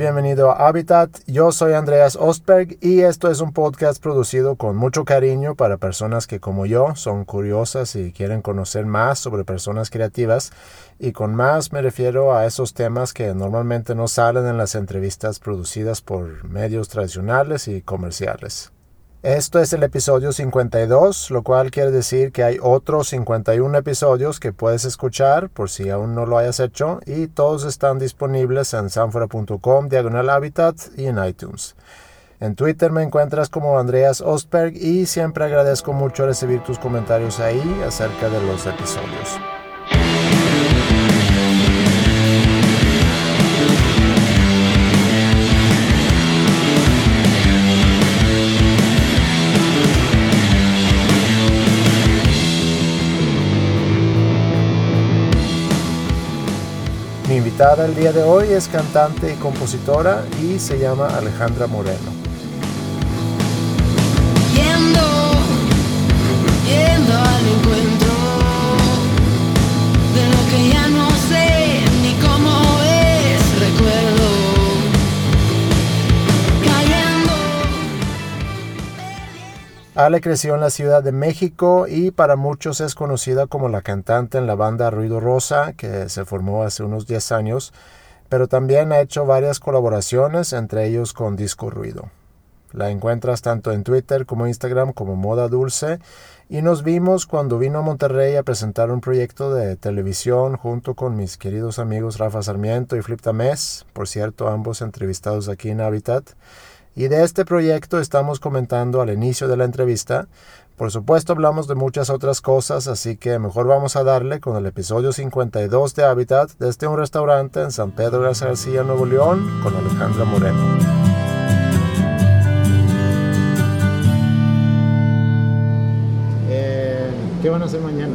Bienvenido a Habitat. Yo soy Andreas Ostberg y esto es un podcast producido con mucho cariño para personas que como yo son curiosas y quieren conocer más sobre personas creativas. Y con más me refiero a esos temas que normalmente no salen en las entrevistas producidas por medios tradicionales y comerciales. Esto es el episodio 52, lo cual quiere decir que hay otros 51 episodios que puedes escuchar por si aún no lo hayas hecho y todos están disponibles en sanfora.com, diagonal habitat y en iTunes. En Twitter me encuentras como Andreas Ostberg y siempre agradezco mucho recibir tus comentarios ahí acerca de los episodios. El día de hoy es cantante y compositora y se llama Alejandra Moreno. Ale creció en la Ciudad de México y para muchos es conocida como la cantante en la banda Ruido Rosa, que se formó hace unos 10 años, pero también ha hecho varias colaboraciones, entre ellos con Disco Ruido. La encuentras tanto en Twitter como Instagram como Moda Dulce y nos vimos cuando vino a Monterrey a presentar un proyecto de televisión junto con mis queridos amigos Rafa Sarmiento y Flip Tamés, por cierto ambos entrevistados aquí en Habitat. Y de este proyecto estamos comentando al inicio de la entrevista. Por supuesto hablamos de muchas otras cosas, así que mejor vamos a darle con el episodio 52 de Habitat desde un restaurante en San Pedro Garza García, Nuevo León, con Alejandra Moreno. Eh, ¿Qué van a hacer mañana?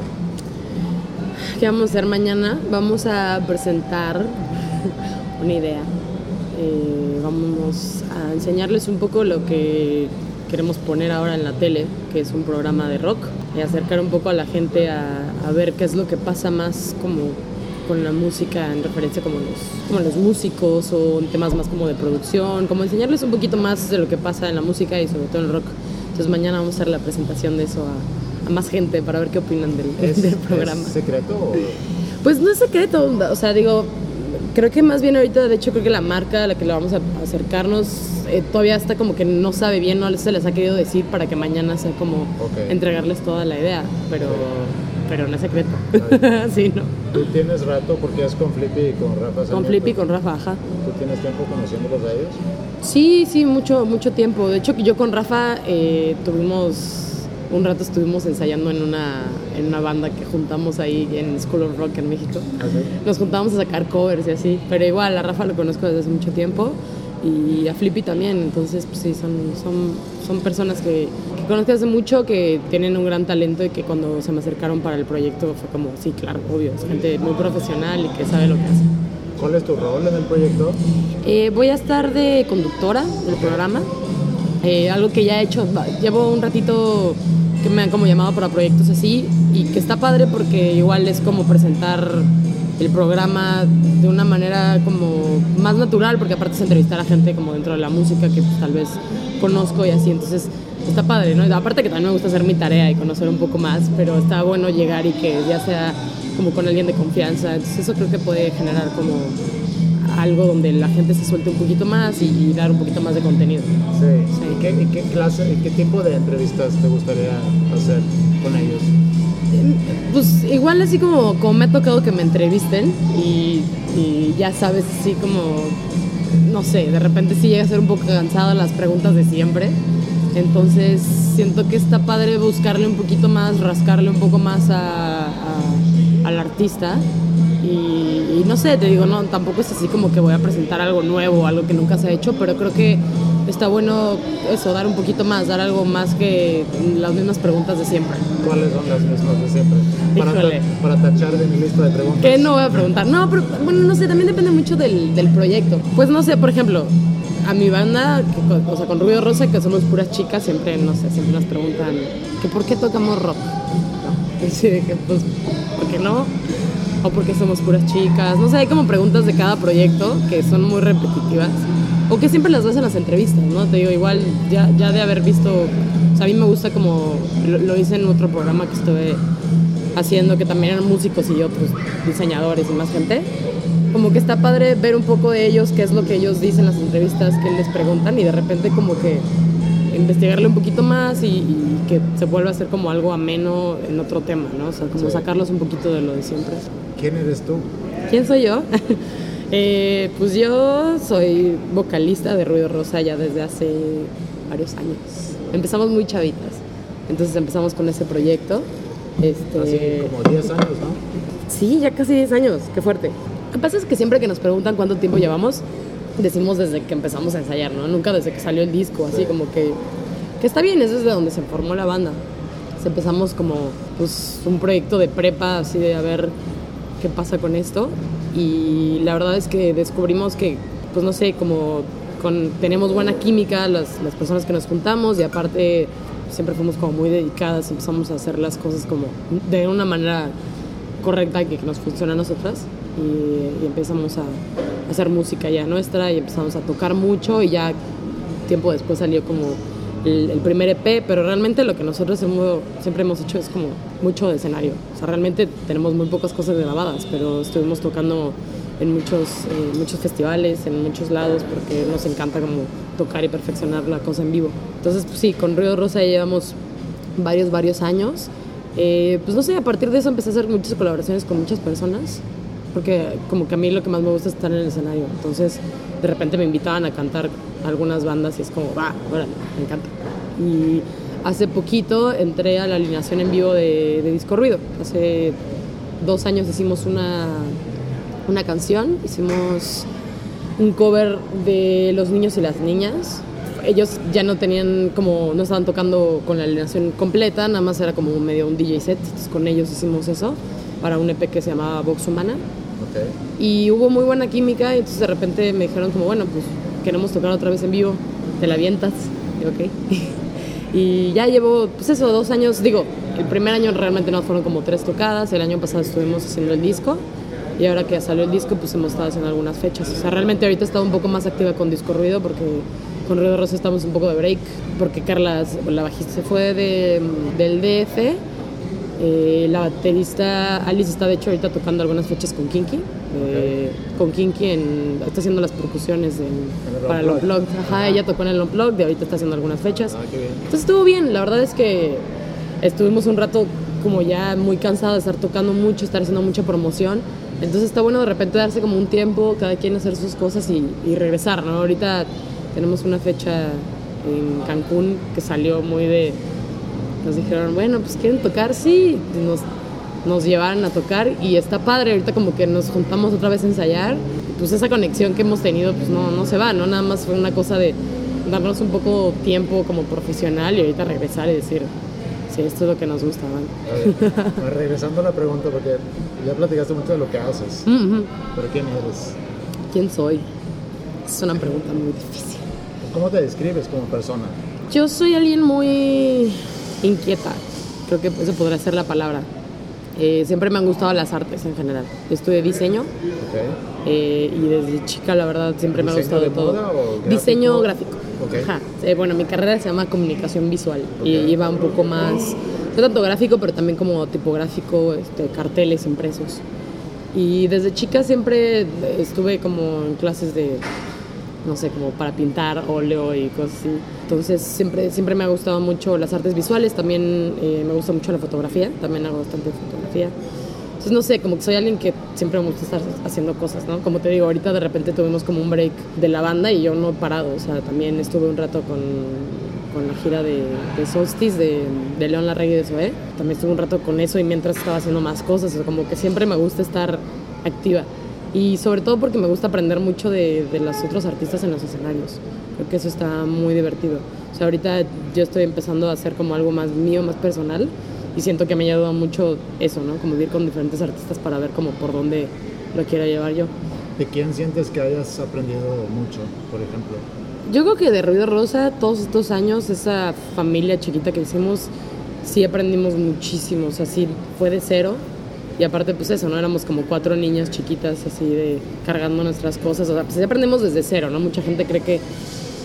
¿Qué vamos a hacer mañana? Vamos a presentar una idea. Eh, vamos a enseñarles un poco lo que queremos poner ahora en la tele, que es un programa de rock, y acercar un poco a la gente a, a ver qué es lo que pasa más como con la música en referencia como los, como los músicos o en temas más como de producción, como enseñarles un poquito más de lo que pasa en la música y sobre todo en el rock. Entonces mañana vamos a hacer la presentación de eso a, a más gente para ver qué opinan del, del programa. secreto o...? Pues no es secreto, o sea, digo, creo que más bien ahorita, de hecho, creo que la marca a la que le vamos a acercarnos eh, todavía está como que no sabe bien, no se les ha querido decir para que mañana sea como entregarles toda la idea, pero, pero no es secreto. sí, no. Tú tienes rato porque es con Flippy y con Rafa Con Flip y con Rafa, ajá. ¿Tú tienes tiempo conociéndolos a ellos? Sí, sí, mucho, mucho tiempo. De hecho, yo con Rafa eh, tuvimos un rato estuvimos ensayando en una, en una banda que juntamos ahí en School of Rock en México. Nos juntábamos a sacar covers y así, pero igual a Rafa lo conozco desde hace mucho tiempo y a Flippy también, entonces pues sí, son, son, son personas que, que conozco hace mucho, que tienen un gran talento y que cuando se me acercaron para el proyecto fue como, sí, claro, obvio, es gente muy profesional y que sabe lo que hace. ¿Cuál es tu rol en el proyecto? Eh, voy a estar de conductora del programa, eh, algo que ya he hecho, llevo un ratito que me han como llamado para proyectos así y que está padre porque igual es como presentar el programa de una manera como más natural porque aparte es entrevistar a gente como dentro de la música que pues, tal vez conozco y así, entonces está padre, ¿no? Aparte que también me gusta hacer mi tarea y conocer un poco más, pero está bueno llegar y que ya sea como con alguien de confianza, entonces eso creo que puede generar como algo donde la gente se suelte un poquito más y, y dar un poquito más de contenido. Sí. Sí. ¿Y, qué, y qué clase, y qué tipo de entrevistas te gustaría hacer con ellos? Pues igual así como, como me ha tocado que me entrevisten y, ya sabes, así como, no sé, de repente sí llega a ser un poco cansado las preguntas de siempre. Entonces siento que está padre buscarle un poquito más, rascarle un poco más a- al artista. Y, y no sé, te digo, no, tampoco es así como que voy a presentar algo nuevo, algo que nunca se ha hecho, pero creo que está bueno eso, dar un poquito más, dar algo más que las mismas preguntas de siempre. ¿Cuáles son las mismas de siempre? Para, ta- para tachar de mi lista de preguntas. ¿Qué no voy a preguntar? No, pero bueno, no sé, también depende mucho del, del proyecto. Pues no sé, por ejemplo, a mi banda, que o sea, con Ruido Rosa, que somos puras chicas, siempre, no sé, siempre nos preguntan que por qué tocamos rock. ¿No? Sí, que pues, ¿por qué no? o por qué somos puras chicas. No sé, hay como preguntas de cada proyecto que son muy repetitivas o que siempre las ves en las entrevistas, ¿no? Te digo, igual ya, ya de haber visto, o sea, a mí me gusta como lo, lo hice en otro programa que estuve haciendo, que también eran músicos y otros diseñadores y más gente. Como que está padre ver un poco de ellos, qué es lo que ellos dicen en las entrevistas, qué les preguntan y de repente como que investigarle un poquito más y, y que se vuelva a hacer como algo ameno en otro tema, ¿no? O sea, como Sí. sacarlos un poquito de lo de siempre. ¿Quién eres tú? ¿Quién soy yo? Eh, pues yo soy vocalista de Ruido Rosa ya desde hace varios años. Empezamos muy chavitas, entonces empezamos con ese proyecto. Este, Así como 10 años, ¿no? Sí, ya casi 10 años, qué fuerte. Lo que pasa es que siempre que nos preguntan cuánto tiempo llevamos, decimos desde que empezamos a ensayar, ¿no? Nunca desde que salió el disco, así como que, que está bien, eso es de donde se formó la banda. Entonces empezamos como pues, un proyecto de prepa, así de a ver qué pasa con esto. Y la verdad es que descubrimos que, pues no sé, como con, tenemos buena química las, las personas que nos juntamos y aparte siempre fuimos como muy dedicadas, empezamos a hacer las cosas como de una manera correcta que, que nos funciona a nosotras y, y empezamos a, hacer música ya nuestra y empezamos a tocar mucho y ya tiempo después salió como el, el primer EP, pero realmente lo que nosotros hemos- siempre hemos hecho es como mucho de escenario. O sea, realmente tenemos muy pocas cosas grabadas, pero estuvimos tocando en muchos, eh, muchos festivales, en muchos lados, porque nos encanta como tocar y perfeccionar la cosa en vivo. Entonces, pues sí, con Río Rosa ya llevamos varios, varios años. Eh, pues no sé, a partir de eso empecé a hacer muchas colaboraciones con muchas personas, porque como que a mí lo que más me gusta es estar en el escenario. Entonces, de repente me invitaban a cantar algunas bandas y es como, va, órale, me encanta. Y hace poquito entré a la alineación en vivo de, de Disco Ruido. Hace dos años hicimos una, una canción, hicimos un cover de Los niños y las niñas. Ellos ya no tenían como, no estaban tocando con la alineación completa, nada más era como medio un DJ set. Entonces con ellos hicimos eso para un EP que se llamaba Vox Humana. Ok. Y hubo muy buena química y entonces de repente me dijeron como, bueno, pues queremos tocar otra vez en vivo, te la avientas. Y ok. y ya llevo, pues eso, dos años, digo, el primer año realmente no fueron como tres tocadas, el año pasado estuvimos haciendo el disco y ahora que salió el disco pues hemos estado haciendo algunas fechas. O sea, realmente ahorita he estado un poco más activa con Disco Ruido porque con Ruido Rosa estamos un poco de break porque Carla, la bajista, se fue de, del DF. Eh, la baterista Alice está de hecho ahorita tocando algunas fechas con Kinky. eh, con Kinky en, está haciendo las percusiones en- el para el Unplugged. Unplugged. Ajá, ella tocó en el Unplugged y ahorita está haciendo algunas fechas. Ah, qué bien. Entonces estuvo bien, la verdad es que estuvimos un rato como ya muy cansados de estar tocando mucho, estar haciendo mucha promoción. Entonces está bueno de repente darse como un tiempo, cada quien hacer sus cosas y, y regresar, ¿no? Ahorita tenemos una fecha en Cancún que salió muy de... Nos dijeron, bueno, pues quieren tocar, sí. Nos, nos llevaron a tocar y está padre. Ahorita como que nos juntamos otra vez a ensayar. Pues esa conexión que hemos tenido pues no, no se va, ¿no? Nada más fue una cosa de darnos un poco tiempo como profesional y ahorita regresar y decir, sí, esto es lo que nos gusta, ¿vale? A ver, pues, regresando a la pregunta, porque ya platicaste mucho de lo que haces, pero ¿quién eres? ¿Quién soy? Es una pregunta muy difícil. ¿Cómo te describes como persona? Yo soy alguien muy inquieta, creo que eso podría ser la palabra. Eh, siempre me han gustado las artes en general. Estudié diseño eh, y desde chica la verdad siempre me ha ¿Diseño gustado de todo. moda o Diseño gráfico? gráfico. Ok. Ajá. Eh, bueno, mi carrera se llama comunicación visual y Ok. iba un poco más, no tanto gráfico, pero también como tipográfico, este, carteles impresos. Y desde chica siempre estuve como en clases de, no sé, como para pintar, óleo y cosas así. Entonces siempre, siempre me ha gustado mucho las artes visuales, también eh, me gusta mucho la fotografía, también hago bastante fotografía. Entonces no sé, como que soy alguien que siempre me gusta estar haciendo cosas, ¿no? Como te digo, ahorita de repente tuvimos como un break de la banda y yo no he parado, o sea, también estuve un rato con, con la gira de, de Solstice, de, de León Larregui y de Zoé. También estuve un rato con eso y mientras estaba haciendo más cosas, o sea, como que siempre me gusta estar activa. Y sobre todo porque me gusta aprender mucho de, de los otros artistas en los escenarios. Creo que eso está muy divertido. O sea, ahorita yo estoy empezando a hacer como algo más mío, más personal. Y siento que me ha ayudado mucho eso, ¿no? Como ir con diferentes artistas para ver como por dónde lo quiero llevar yo. ¿De quién sientes que hayas aprendido mucho, por ejemplo? Yo creo que de Ruido Rosa, todos estos años, esa familia chiquita que hicimos, sí aprendimos muchísimo. O sea, sí fue de cero. Y aparte, pues eso, ¿no? Éramos como cuatro niñas chiquitas así de cargando nuestras cosas. O sea, pues aprendemos desde cero, ¿no? Mucha gente cree que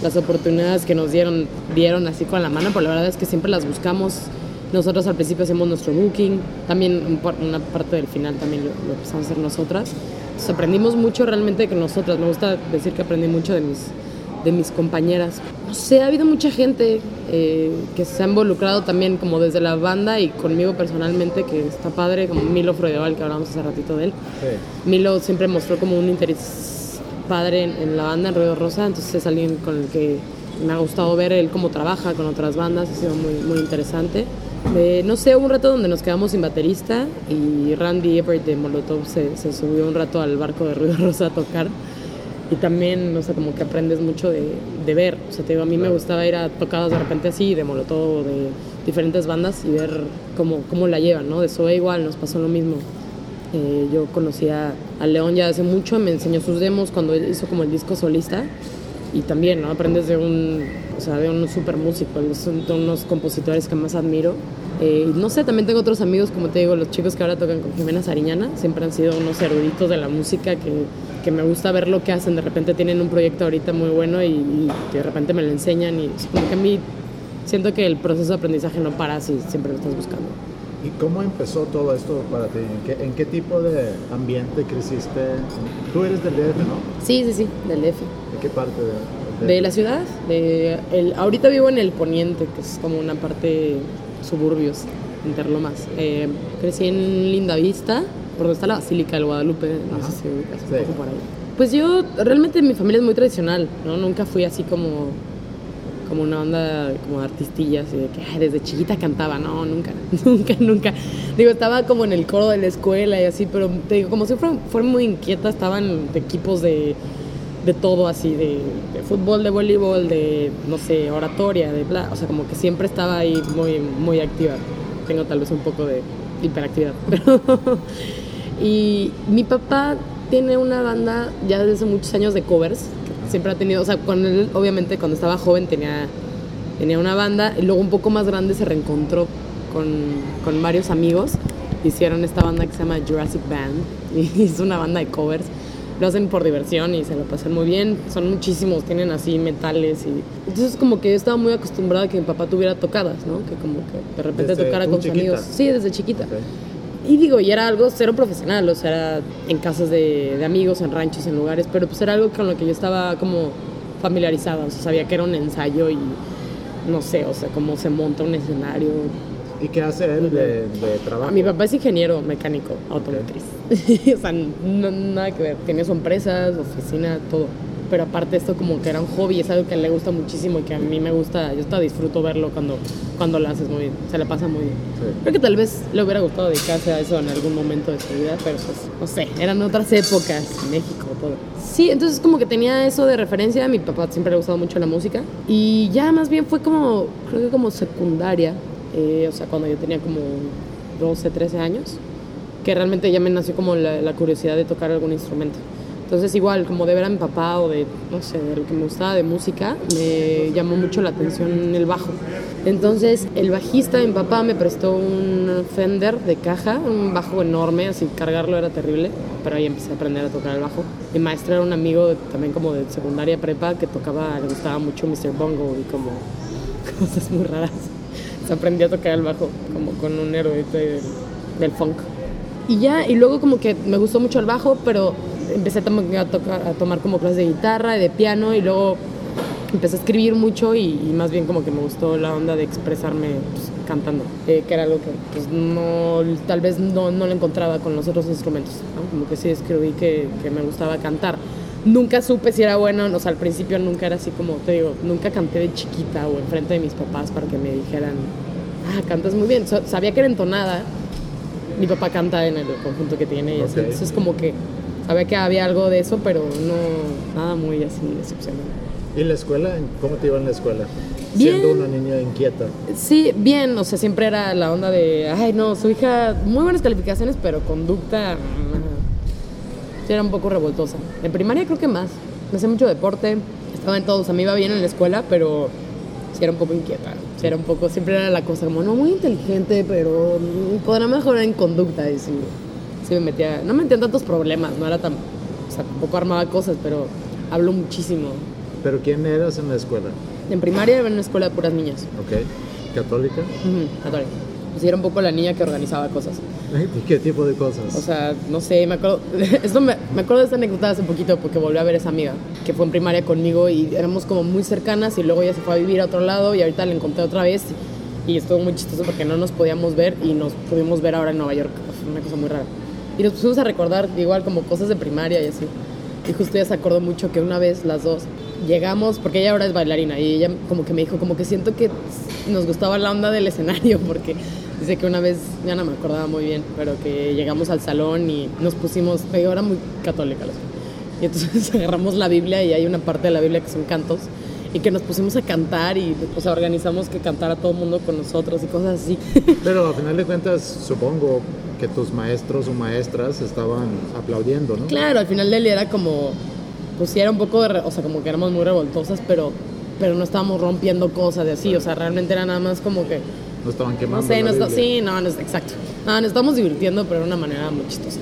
las oportunidades que nos dieron, dieron así con la mano, pero la verdad es que siempre las buscamos. Nosotros al principio hacemos nuestro booking, también una parte del final también lo, lo empezamos a hacer nosotras. Entonces aprendimos mucho realmente que nosotras. Me gusta decir que aprendí mucho de mis, de mis compañeras. No sé, ha habido mucha gente eh, que se ha involucrado también como desde la banda y conmigo personalmente, que está padre, como Milo Freudeval, que hablamos hace ratito de él. Milo siempre mostró como un interés padre en, en la banda, en Ruido Rosa, entonces es alguien con el que me ha gustado ver él cómo trabaja con otras bandas, ha sido muy, muy interesante. Eh, no sé, hubo un rato donde nos quedamos sin baterista y Randy Everett de Molotov se, se subió un rato al barco de Ruido Rosa a tocar. Y también, no sé, como que aprendes mucho de, de ver. O sea, te digo, a mí me gustaba ir a tocadas de repente así, de Molotov, de diferentes bandas y ver cómo, cómo la llevan, ¿no? De Zoe igual nos pasó lo mismo. Eh, yo conocí a, León ya hace mucho, me enseñó sus demos cuando él hizo como el disco solista. Y también, ¿no? Aprendes de un, o sea, de un super músico, de unos compositores que más admiro. Eh, no sé, también tengo otros amigos, como te digo, los chicos que ahora tocan con Jimena Sariñana, siempre han sido unos eruditos de la música que, que me gusta ver lo que hacen. De repente tienen un proyecto ahorita muy bueno y, y de repente me lo enseñan. Y es como que a mí siento que el proceso de aprendizaje no para si siempre lo estás buscando. ¿Y cómo empezó todo esto para ti? ¿En qué, en qué tipo de ambiente creciste? Tú eres del DF, ¿no? Sí, sí, sí, del DF. ¿De qué parte de, De la ciudad, de el, ahorita vivo en el poniente, que es como una parte suburbios, Interlomas. Eh, crecí en Linda Vista, por donde está la Basílica del Guadalupe, no Ajá. sé si ubicas un Sí. poco por ahí. Pues yo, realmente mi familia es muy tradicional, ¿no? Nunca fui así como, como una onda como de artistillas y de que "Ay, desde chiquita cantaba, no, nunca, nunca, nunca. Digo, estaba como en el coro de la escuela y así, pero te digo, como siempre fue muy inquieta, estaban de equipos de de todo así, de, de fútbol, de voleibol, de, no sé, oratoria, de bla. O sea, como que siempre estaba ahí muy, muy activa. Tengo tal vez un poco de hiperactividad. Pero y mi papá tiene una banda ya desde hace muchos años de covers. que Siempre ha tenido, o sea, con él, obviamente, cuando estaba joven tenía, tenía una banda. Y luego un poco más grande se reencontró con, con varios amigos. Hicieron esta banda que se llama Jurassic Band. Y es una banda de covers lo hacen por diversión y se lo pasan muy bien. Son muchísimos, tienen así metales y entonces como que yo estaba muy acostumbrada a que mi papá tuviera tocadas, ¿no? Que como que de repente Desde tocara con sus amigos. Sí, desde chiquita. Ok. Y digo, y era algo cero profesional, o sea, era en casas de, de amigos, en ranchos, en lugares, pero pues era algo con lo que yo estaba como familiarizada, o sea, sabía que era un ensayo y no sé, o sea, cómo se monta un escenario, ¿Y qué hace él de, de trabajo? mi papá es ingeniero mecánico automotriz. o sea, no- nada que ver. Tiene su empresa, su oficina, todo. Pero aparte esto como que era un hobby, es algo que le gusta muchísimo y que a mí me gusta, yo hasta disfruto verlo cuando, cuando lo haces muy bien, se le pasa muy bien. Sí. Creo que tal vez le hubiera gustado dedicarse a eso en algún momento de su vida, pero pues, no sé, eran otras épocas, México, todo. Sí, entonces como que tenía eso de referencia, a mi papá siempre le ha gustado mucho la música y ya más bien fue como, creo que como secundaria, eh, o sea, cuando yo tenía como 12, 13 años, que realmente ya me nació como la, la curiosidad de tocar algún instrumento. Entonces igual, como de ver a mi papá o de, no sé, de lo que me gustaba de música, me llamó mucho la atención el bajo. Entonces el bajista de mi papá me prestó un Fender de caja, un bajo enorme, así cargarlo era terrible, pero ahí empecé a aprender a tocar el bajo. Mi maestro era un amigo de- también como de secundaria prepa que tocaba, le gustaba mucho Mr. Bongo y como cosas muy raras. Se aprendió a tocar el bajo como con un erudito del, del funk. Y ya, y luego como que me gustó mucho el bajo, pero empecé a, tocar, a tomar como clases de guitarra y de piano y luego empecé a escribir mucho y, y más bien como que me gustó la onda de expresarme pues, cantando, eh, que era algo que pues no, tal vez no, no lo encontraba con los otros instrumentos, ¿no? como que sí escribí que, que me gustaba cantar. Nunca supe si era bueno, o sea, al principio nunca era así como, te digo, nunca canté de chiquita o enfrente de mis papás para que me dijeran, ah, cantas muy bien. So- sabía que era entonada, mi papá canta en el conjunto que tiene y así. Ok. Entonces como que sabía que había algo de eso, pero no nada muy así excepcional. ¿Y la escuela? ¿Cómo te iba en la escuela? Bien. Siendo una niña inquieta. Sí, bien, o sea, siempre era la onda de, ay, no, su hija, muy buenas calificaciones, pero conducta, mm, sí era un poco revoltosa. En primaria creo que más, me hacía mucho deporte, estaba en todo, o sea, me iba bien en la escuela, pero sí era un poco inquieta, sí era un poco, siempre era la cosa como, no, muy inteligente, pero podrá mejorar en conducta, y sí, sí me metía, no me metía en tantos problemas, no era tan, o sea, tampoco armaba cosas, pero hablo muchísimo. ¿Pero quién eras en la escuela? En primaria era en una escuela de puras niñas, Ok. ¿Católica? Católica. Pues era un poco la niña que organizaba cosas. ¿Y qué tipo de cosas? O sea, no sé, me acuerdo, esto me, me acuerdo de esta anécdota hace poquito porque volví a ver a esa amiga que fue en primaria conmigo y éramos como muy cercanas y luego ella se fue a vivir a otro lado y ahorita la encontré otra vez y estuvo muy chistoso porque no nos podíamos ver y nos pudimos ver ahora en Nueva York, fue una cosa muy rara. Y nos pusimos a recordar igual como cosas de primaria y así. Y justo ella se acordó mucho que una vez las dos llegamos, porque ella ahora es bailarina y ella como que me dijo, como que siento que nos gustaba la onda del escenario porque dice que una vez, ya no me acordaba muy bien, pero que llegamos al salón y nos pusimos, yo era muy católica, y entonces agarramos la Biblia y hay una parte de la Biblia que son cantos y que nos pusimos a cantar y o sea, organizamos que cantara todo el mundo con nosotros y cosas así. Pero a final de cuentas, supongo que tus maestros o maestras estaban aplaudiendo, ¿no? Claro, al final del día era como, pues sí era un poco de, re- o sea, como que éramos muy revoltosas, pero, pero no estábamos rompiendo cosas de así, o sea, realmente era nada más como que, No estaban no quemando. sé, la nos, Biblia. sí, no, no, exacto. No, nos estamos divirtiendo, pero de una manera muy chistosa.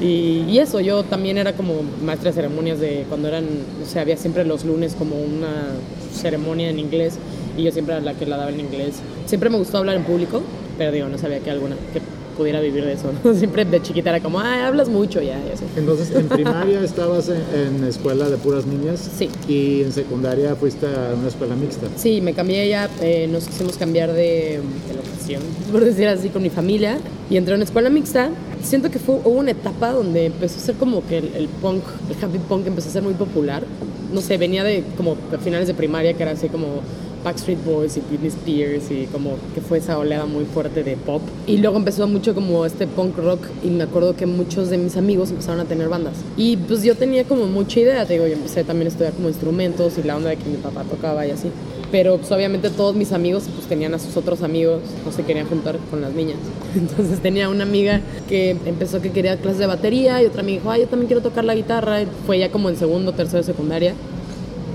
Y, eso, yo también era como maestra de ceremonias de cuando eran, o sea, había siempre los lunes como una ceremonia en inglés y yo siempre era la que la daba en inglés. Siempre me gustó hablar en público, pero digo, no sabía que alguna que pudiera vivir de eso. ¿no? Siempre de chiquita era como, ay, hablas mucho ya, y así. Entonces, en primaria estabas en, en escuela de puras niñas. Sí. Y en secundaria fuiste a una escuela mixta. Sí, me cambié ya, eh, nos quisimos cambiar de, de locación, por decir así, con mi familia. Y entré a una escuela mixta. Siento que fue, hubo una etapa donde empezó a ser como que el, el punk, el happy punk empezó a ser muy popular. No sé, venía de como a finales de primaria, que era así como Backstreet Boys y Britney Spears y como que fue esa oleada muy fuerte de pop. Y luego empezó mucho como este punk rock y me acuerdo que muchos de mis amigos empezaron a tener bandas. Y pues yo tenía como mucha idea, te digo, yo empecé también a estudiar como instrumentos y la onda de que mi papá tocaba y así. Pero pues obviamente todos mis amigos pues tenían a sus otros amigos, no se querían juntar con las niñas. Entonces tenía una amiga que empezó que quería clases de batería y otra me dijo, yo también quiero tocar la guitarra. Y fue ya como en segundo, tercero secundaria.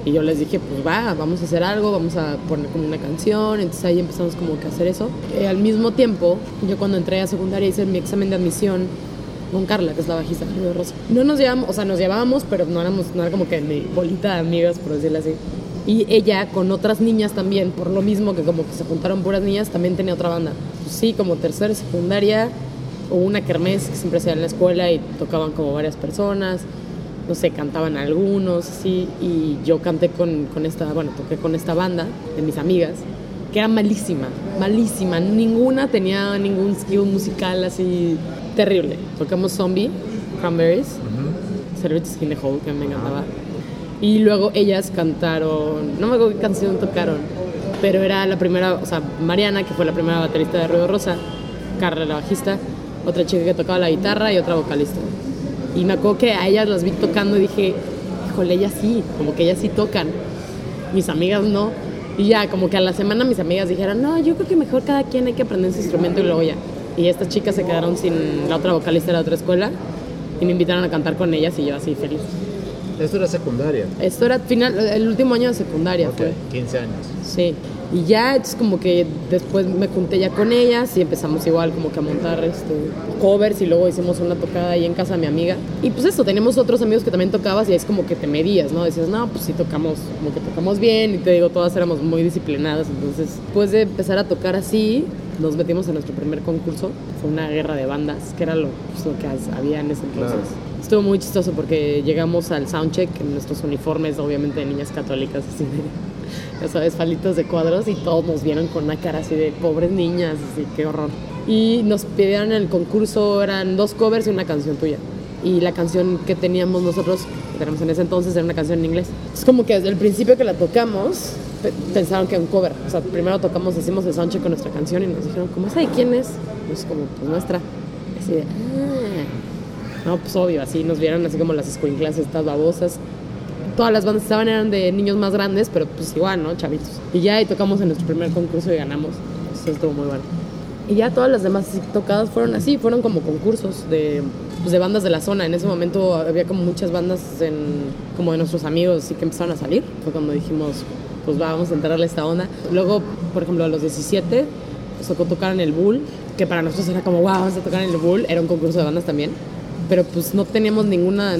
Y yo les dije, pues va, vamos a hacer algo, vamos a poner como una canción. Entonces ahí empezamos como que a hacer eso. Eh, al mismo tiempo, yo cuando entré a secundaria hice mi examen de admisión con Carla, que es la bajista de Rosa. No nos llevamos, o sea, nos llevábamos, pero no éramos, no era como que mi bolita de amigas, por decirlo así. Y ella con otras niñas también, por lo mismo que como que se juntaron puras niñas, también tenía otra banda. Pues sí, como tercera secundaria, o una kermés que siempre se en la escuela y tocaban como varias personas no sé, cantaban algunos, así, y yo canté con, con esta, bueno, toqué con esta banda de mis amigas, que era malísima, malísima, ninguna tenía ningún skill musical así terrible. Tocamos Zombie, Cranberries, Celebrity Skin the Hole, que me encantaba. Y luego ellas cantaron, no me acuerdo qué canción tocaron, pero era la primera, o sea, Mariana, que fue la primera baterista de Ruido Rosa, Carla, la bajista, otra chica que tocaba la guitarra y otra vocalista. Y me acuerdo que a ellas las vi tocando y dije, híjole, ellas sí, como que ellas sí tocan. Mis amigas no. Y ya, como que a la semana mis amigas dijeron, no, yo creo que mejor cada quien hay que aprender su instrumento y luego ya. Y estas chicas se quedaron sin la otra vocalista de la otra escuela y me invitaron a cantar con ellas y yo así feliz. Esto era secundaria. Esto era final, el último año de secundaria Ok, fue. 15 años. Sí. Y ya, es como que después me junté ya con ellas y empezamos igual como que a montar este, covers y luego hicimos una tocada ahí en casa de mi amiga. Y pues eso, tenemos otros amigos que también tocabas y es como que te medías, ¿no? Decías, no, pues sí tocamos, como que tocamos bien y te digo, todas éramos muy disciplinadas. Entonces, después de empezar a tocar así, nos metimos en nuestro primer concurso. Fue una guerra de bandas, que era lo, pues, lo que había en ese entonces. Claro. Estuvo muy chistoso porque llegamos al soundcheck en nuestros uniformes, obviamente de niñas católicas, así de, ya sabes, palitos de cuadros y todos nos vieron con una cara así de pobres niñas, así, qué horror. Y nos pidieron el concurso, eran dos covers y una canción tuya. Y la canción que teníamos nosotros, que tenemos en ese entonces, era una canción en inglés. Es como que desde el principio que la tocamos, pe- pensaron que era un cover. O sea, primero tocamos, hicimos el soundcheck con nuestra canción y nos dijeron, ¿cómo esa de quién es? Pues como, pues nuestra. Así de, ah. No, pues obvio, así nos vieron así como las escuinclas estas babosas. Todas las bandas que estaban eran de niños más grandes, pero pues igual, ¿no? Chavitos. Y ya tocamos en nuestro primer concurso y ganamos. Eso estuvo muy bueno. Y ya todas las demás tocadas fueron así, fueron como concursos de, pues, de bandas de la zona. En ese momento había como muchas bandas en, como de nuestros amigos y que empezaron a salir. Fue cuando dijimos, pues va, vamos a entrarle a esta onda. Luego, por ejemplo, a los 17, nos tocó tocar en el Bull, que para nosotros era como, wow, vamos a tocar en el Bull, era un concurso de bandas también. Pero pues no teníamos ninguna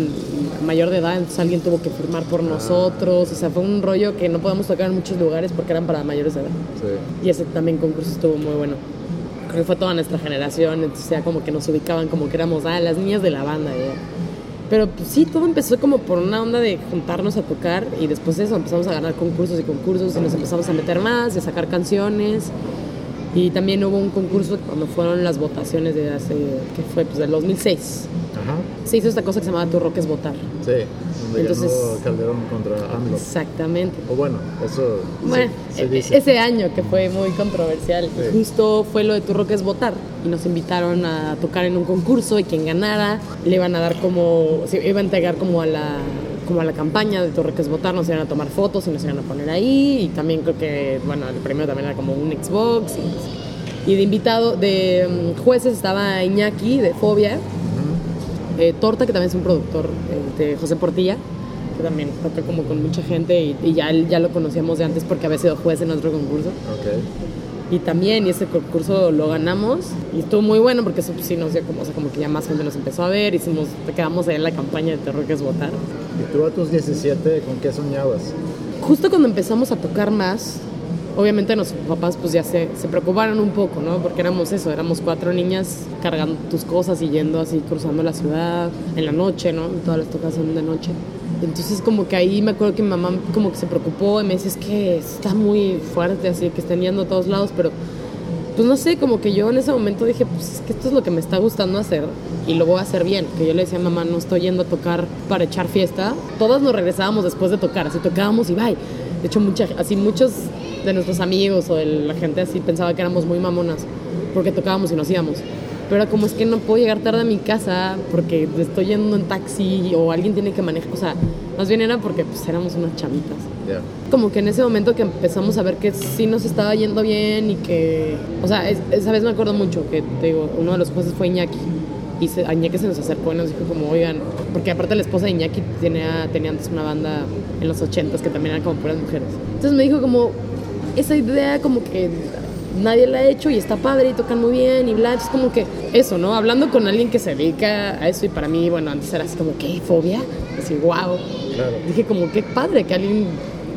mayor de edad, entonces alguien tuvo que firmar por nosotros. O sea, fue un rollo que no podíamos tocar en muchos lugares porque eran para mayores de edad. Sí. Y ese también concurso estuvo muy bueno. Creo que fue toda nuestra generación, entonces ya como que nos ubicaban como que éramos, ah, las niñas de la banda. ya. Pero pues sí, todo empezó como por una onda de juntarnos a tocar y después de eso empezamos a ganar concursos y concursos y nos empezamos a meter más y a sacar canciones. Y también hubo un concurso cuando fueron las votaciones de hace, que fue? Pues del 2006. Ajá. Se hizo esta cosa que se llamaba Tu Rock es Votar. Sí, donde Entonces- ganó Calderón contra AMLO. Exactamente. O bueno, eso Bueno, se e- dice. ese año que fue muy controversial, Sí. justo fue lo de Tu Rock es Votar. Y nos invitaron a tocar en un concurso y quien ganara le iban a dar como, se iba a entregar como a la como a la campaña de Tu Rock es Votar, nos iban a tomar fotos y nos iban a poner ahí. Y también creo que, bueno, el premio también era como un Xbox. Y, y de invitado, de mm, jueces estaba Iñaki de Fobia, eh, Torta, que también es un productor eh, de José Portilla, que también toca como con mucha gente y, y ya, él- ya lo conocíamos de antes porque había sido juez en otro concurso. Y también, y ese concurso lo ganamos y estuvo muy bueno porque eso pues, sí nos dio como, o sea, como que ya más gente nos empezó a ver, hicimos, quedamos ahí en la campaña de Terror que es votar. ¿Y tú a tus 17 con qué soñabas? Justo cuando empezamos a tocar más, obviamente nuestros papás pues ya se, se preocuparon un poco, ¿no? Porque éramos eso, éramos cuatro niñas cargando tus cosas y yendo así, cruzando la ciudad en la noche, ¿no? Todas las tocas son de noche. Entonces como que ahí me acuerdo que mi mamá como que se preocupó y me decía, es que está muy fuerte, así que están yendo a todos lados, pero pues no sé, como que yo en ese momento dije, pues es que esto es lo que me está gustando hacer y lo voy a hacer bien. Que yo le decía a mamá, no estoy yendo a tocar para echar fiesta. Todas nos regresábamos después de tocar, así tocábamos y bye. De hecho, mucha, así muchos de nuestros amigos o la gente así pensaba que éramos muy mamonas porque tocábamos y nos íbamos. Pero era como es que no puedo llegar tarde a mi casa porque estoy yendo en taxi o alguien tiene que manejar. O sea, más bien era porque pues éramos unas chavitas Ya. como que en ese momento que empezamos a ver que sí nos estaba yendo bien y que, o sea, es- esa vez me acuerdo mucho que, te digo, uno de los jueces fue Iñaki y se, a Iñaki se nos acercó y nos dijo como, oigan, porque aparte la esposa de Iñaki tenía, tenía antes una banda en los ochentas que también eran como puras mujeres. Entonces me dijo como, esa idea como que nadie la ha hecho y está padre y tocan muy bien y bla, es como que eso, ¿no? Hablando con alguien que se dedica a eso y para mí, bueno, antes era así como, ¿qué? ¿Fobia? Así, wow. Claro. Dije como qué padre que alguien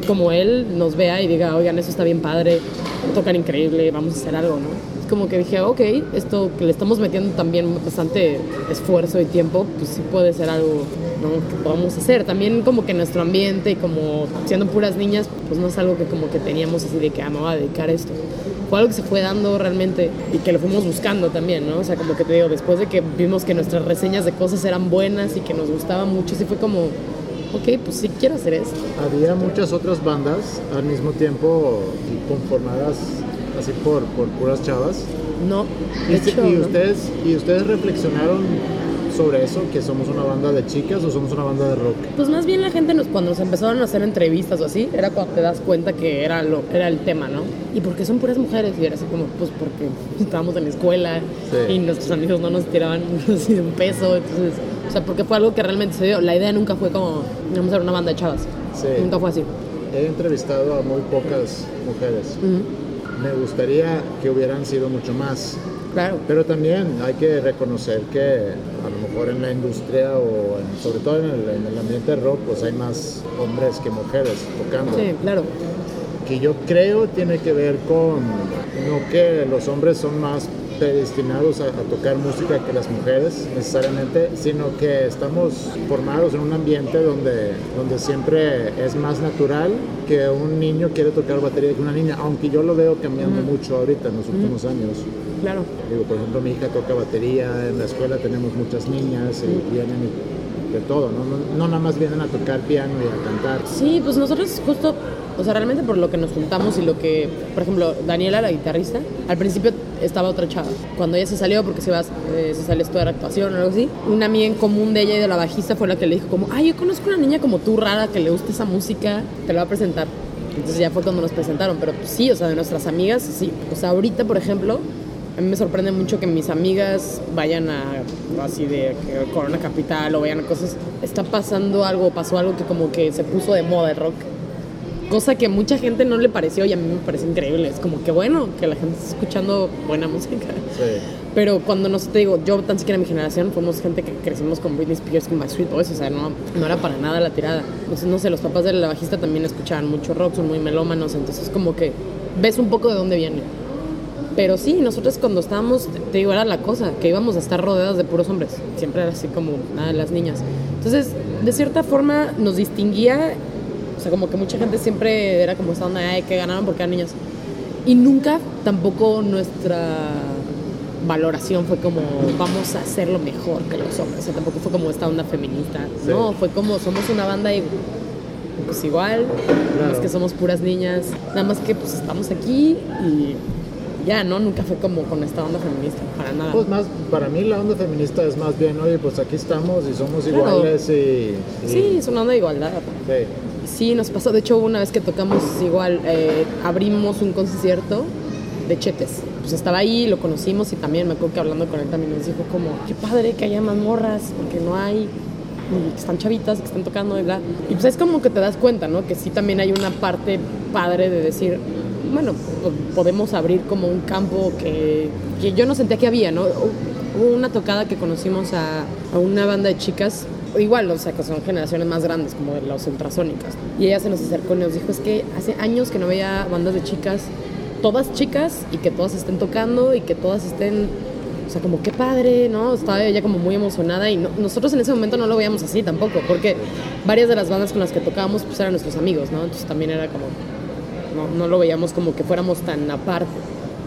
como él nos vea y diga, oigan, eso está bien padre, tocan increíble, vamos a hacer algo, ¿no? Es como que dije, ok, esto que le estamos metiendo también bastante esfuerzo y tiempo, pues sí puede ser algo ¿no? que podamos hacer. También como que nuestro ambiente y como siendo puras niñas, pues no es algo que como que teníamos así de que, ah, me voy a dedicar a esto. Fue algo que se fue dando realmente y que lo fuimos buscando también, ¿no? O sea, como que te digo, después de que vimos que nuestras reseñas de cosas eran buenas y que nos gustaba mucho, sí fue como, ok, pues sí quiero hacer esto. Había muchas otras bandas al mismo tiempo conformadas así por, por puras chavas. No, de hecho, y no. ustedes, ¿Y ustedes reflexionaron sobre eso? ¿Que somos una banda de chicas o somos una banda de rock? Pues más bien la gente nos, cuando nos empezaron a hacer entrevistas o así, era cuando te das cuenta que era lo era el tema, ¿no? Y porque son puras mujeres y era así como, pues porque estábamos en la escuela Sí. y nuestros amigos no nos tiraban así de un peso, entonces, o sea, porque fue algo que realmente se dio. La idea nunca fue como, vamos a ser una banda de chavas. Sí. Nunca fue así. He entrevistado a muy pocas mujeres. Ujú. Me gustaría que hubieran sido mucho más. Claro. Pero también hay que reconocer que a lo mejor en la industria o en- sobre todo en el, en el ambiente rock pues hay más hombres que mujeres tocando. Sí, claro. Que yo creo tiene que ver con no que los hombres son más predestinados a, a tocar música que las mujeres necesariamente, sino que estamos formados en un ambiente donde, donde siempre es más natural que un niño quiere tocar batería que una niña, aunque yo lo veo cambiando mucho ahorita en los últimos años. Claro. Digo, por ejemplo, mi hija toca batería, en la escuela tenemos muchas niñas y vienen de todo, ¿no? No, no nada más vienen a tocar piano y a cantar. Sí, pues nosotros justo, o sea, realmente por lo que nos juntamos y lo que, por ejemplo, Daniela, la guitarrista, al principio estaba otra chava. Cuando ella se salió, porque se, iba, a- eh, se salió a estudiar actuación o algo así, una amiga en común de ella y de la bajista fue la que le dijo como, ay, yo conozco una niña como tú rara que le gusta esa música, te la voy a presentar. Entonces ya fue cuando nos presentaron, pero pues, sí, o sea, de nuestras amigas, sí. O sea, ahorita, por ejemplo, a mí me sorprende mucho que mis amigas vayan a así de Corona Capital o vayan a cosas. Está pasando algo, pasó algo que como que se puso de moda el rock. Cosa que a mucha gente no le pareció y a mí me parece increíble. Es como que bueno, que la gente está escuchando buena música. Sí. Pero cuando no sé, te digo, yo tan siquiera mi generación fuimos gente que crecimos con Britney Spears, con Backstreet Boys, o sea, no, no era para nada la tirada. Entonces, no sé, los papás de la bajista también escuchaban mucho rock, son muy melómanos, entonces como que ves un poco de dónde viene. Pero sí, nosotros cuando estábamos, te digo, era la cosa, que íbamos a estar rodeados de puros hombres. Siempre era así como nada de las niñas. Entonces, de cierta forma nos distinguía, o sea, como que mucha gente siempre era como esta onda, ay, que ganaron porque eran niñas. Y nunca tampoco nuestra valoración fue como, vamos a hacerlo mejor que los hombres. O sea, tampoco fue como esta onda feminista. Sí. No, fue como, somos una banda y pues igual, nada más Claro. que somos puras niñas, nada más que pues estamos aquí y ya, ¿no? Nunca fue como con esta onda feminista, para nada. Pues más, para mí la onda feminista es más bien, oye, pues aquí estamos y somos Claro. iguales y... y- sí, es una onda de igualdad. sí. Sí, nos pasó, de hecho, una vez que tocamos igual, eh, abrimos un concierto de Chetes. Pues estaba ahí, lo conocimos y también me acuerdo que hablando con él también nos dijo como, qué padre que haya más morras, porque no hay, que están chavitas, que están tocando y bla. Y pues es como que te das cuenta, ¿no? Que sí también hay una parte padre de decir, bueno, po- podemos abrir como un campo que, yo no sentía que había, ¿no? Hubo una tocada que conocimos a, una banda de chicas igual, o sea, que son generaciones más grandes, como de las ultrasónicas. Y ella se nos acercó y nos dijo, es que hace años que no veía bandas de chicas, todas chicas, y que todas estén tocando y que todas estén, o sea, como qué padre, ¿no? Estaba ella como muy emocionada y no- nosotros en ese momento no lo veíamos así tampoco, porque varias de las bandas con las que tocábamos pues eran nuestros amigos, ¿no? Entonces también era como, no, no lo veíamos como que fuéramos tan aparte.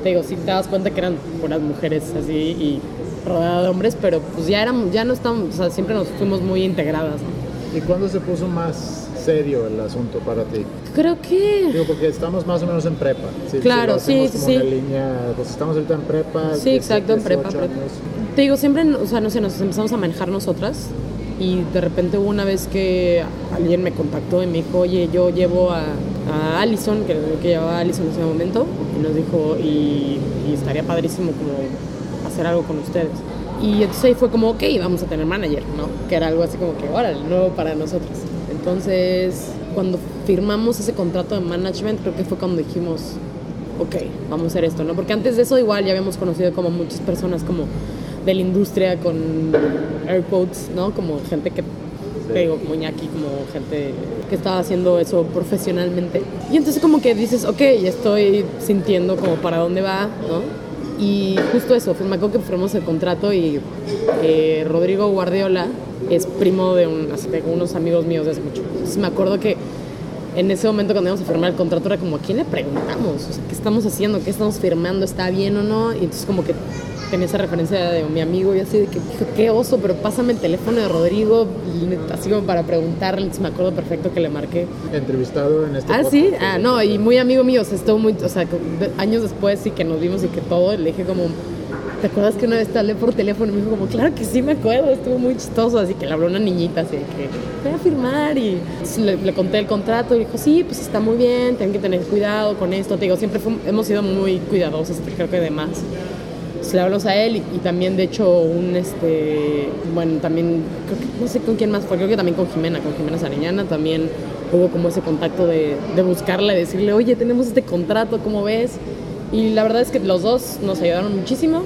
Te digo, sí te das cuenta que eran puras mujeres así y rodeada de hombres, pero pues ya éramos, ya no estábamos, o sea, siempre nos fuimos muy integradas. ¿no? ¿Y cuándo se puso más serio el asunto para ti? Creo que Digo, porque estamos más o menos en prepa. Claro, sí, sí, sí. línea, pues estamos ahorita en prepa. Sí, exacto, en 17, prepa, 18 prepa. Te digo, siempre, o sea, no sé, nos empezamos a manejar nosotras y de repente hubo una vez que alguien me contactó y me dijo, oye, yo llevo a, a Allison, que que llevaba Allison en ese momento, y nos dijo, y, estaría padrísimo como hacer algo con ustedes. Y entonces ahí fue como, ok, vamos a tener manager, ¿no? Que era algo así como que, órale, nuevo para nosotros. Entonces, cuando firmamos ese contrato de management, creo que fue cuando dijimos, ok, vamos a hacer esto, ¿no? Porque antes de eso igual ya habíamos conocido como muchas personas como de la industria con air ¿no? Como gente que, te digo, como Iñaki, como gente que estaba haciendo eso profesionalmente. Y entonces como que dices, ok, estoy sintiendo como para dónde va, ¿no? Y justo eso, me acuerdo que firmamos el contrato y eh, Rodrigo Guardiola es primo de, un, de unos amigos míos de hace mucho. Entonces me acuerdo que en ese momento cuando íbamos a firmar el contrato era como, ¿a quién le preguntamos? O sea, ¿qué estamos haciendo? ¿Qué estamos firmando? ¿Está bien o no? Y entonces como que tenía esa referencia de mi amigo y así de que dijo, qué oso, pero pásame el teléfono de Rodrigo, y así como para preguntarle, entonces me acuerdo perfecto que le marqué. Entrevistado en este Ah, podcast. sí, ah, no, y muy amigo mío, o sea, estuvo muy, o sea, años después y que nos vimos y que todo, le dije como, ¿te acuerdas que una vez te hablé por teléfono? Y me dijo como, claro que sí me acuerdo, estuvo muy chistoso, así que le habló una niñita, así que, voy a firmar y le, conté el contrato y dijo, sí, pues está muy bien, tienen que tener cuidado con esto, te digo, siempre hemos sido muy cuidadosos, creo que de más. Le hablamos a él y, y también de hecho un este bueno también creo que no sé con quién más fue creo que también con Jimena con Jimena Sariñana también hubo como ese contacto de, de buscarla y decirle oye tenemos este contrato ¿cómo ves? y la verdad es que los dos nos ayudaron muchísimo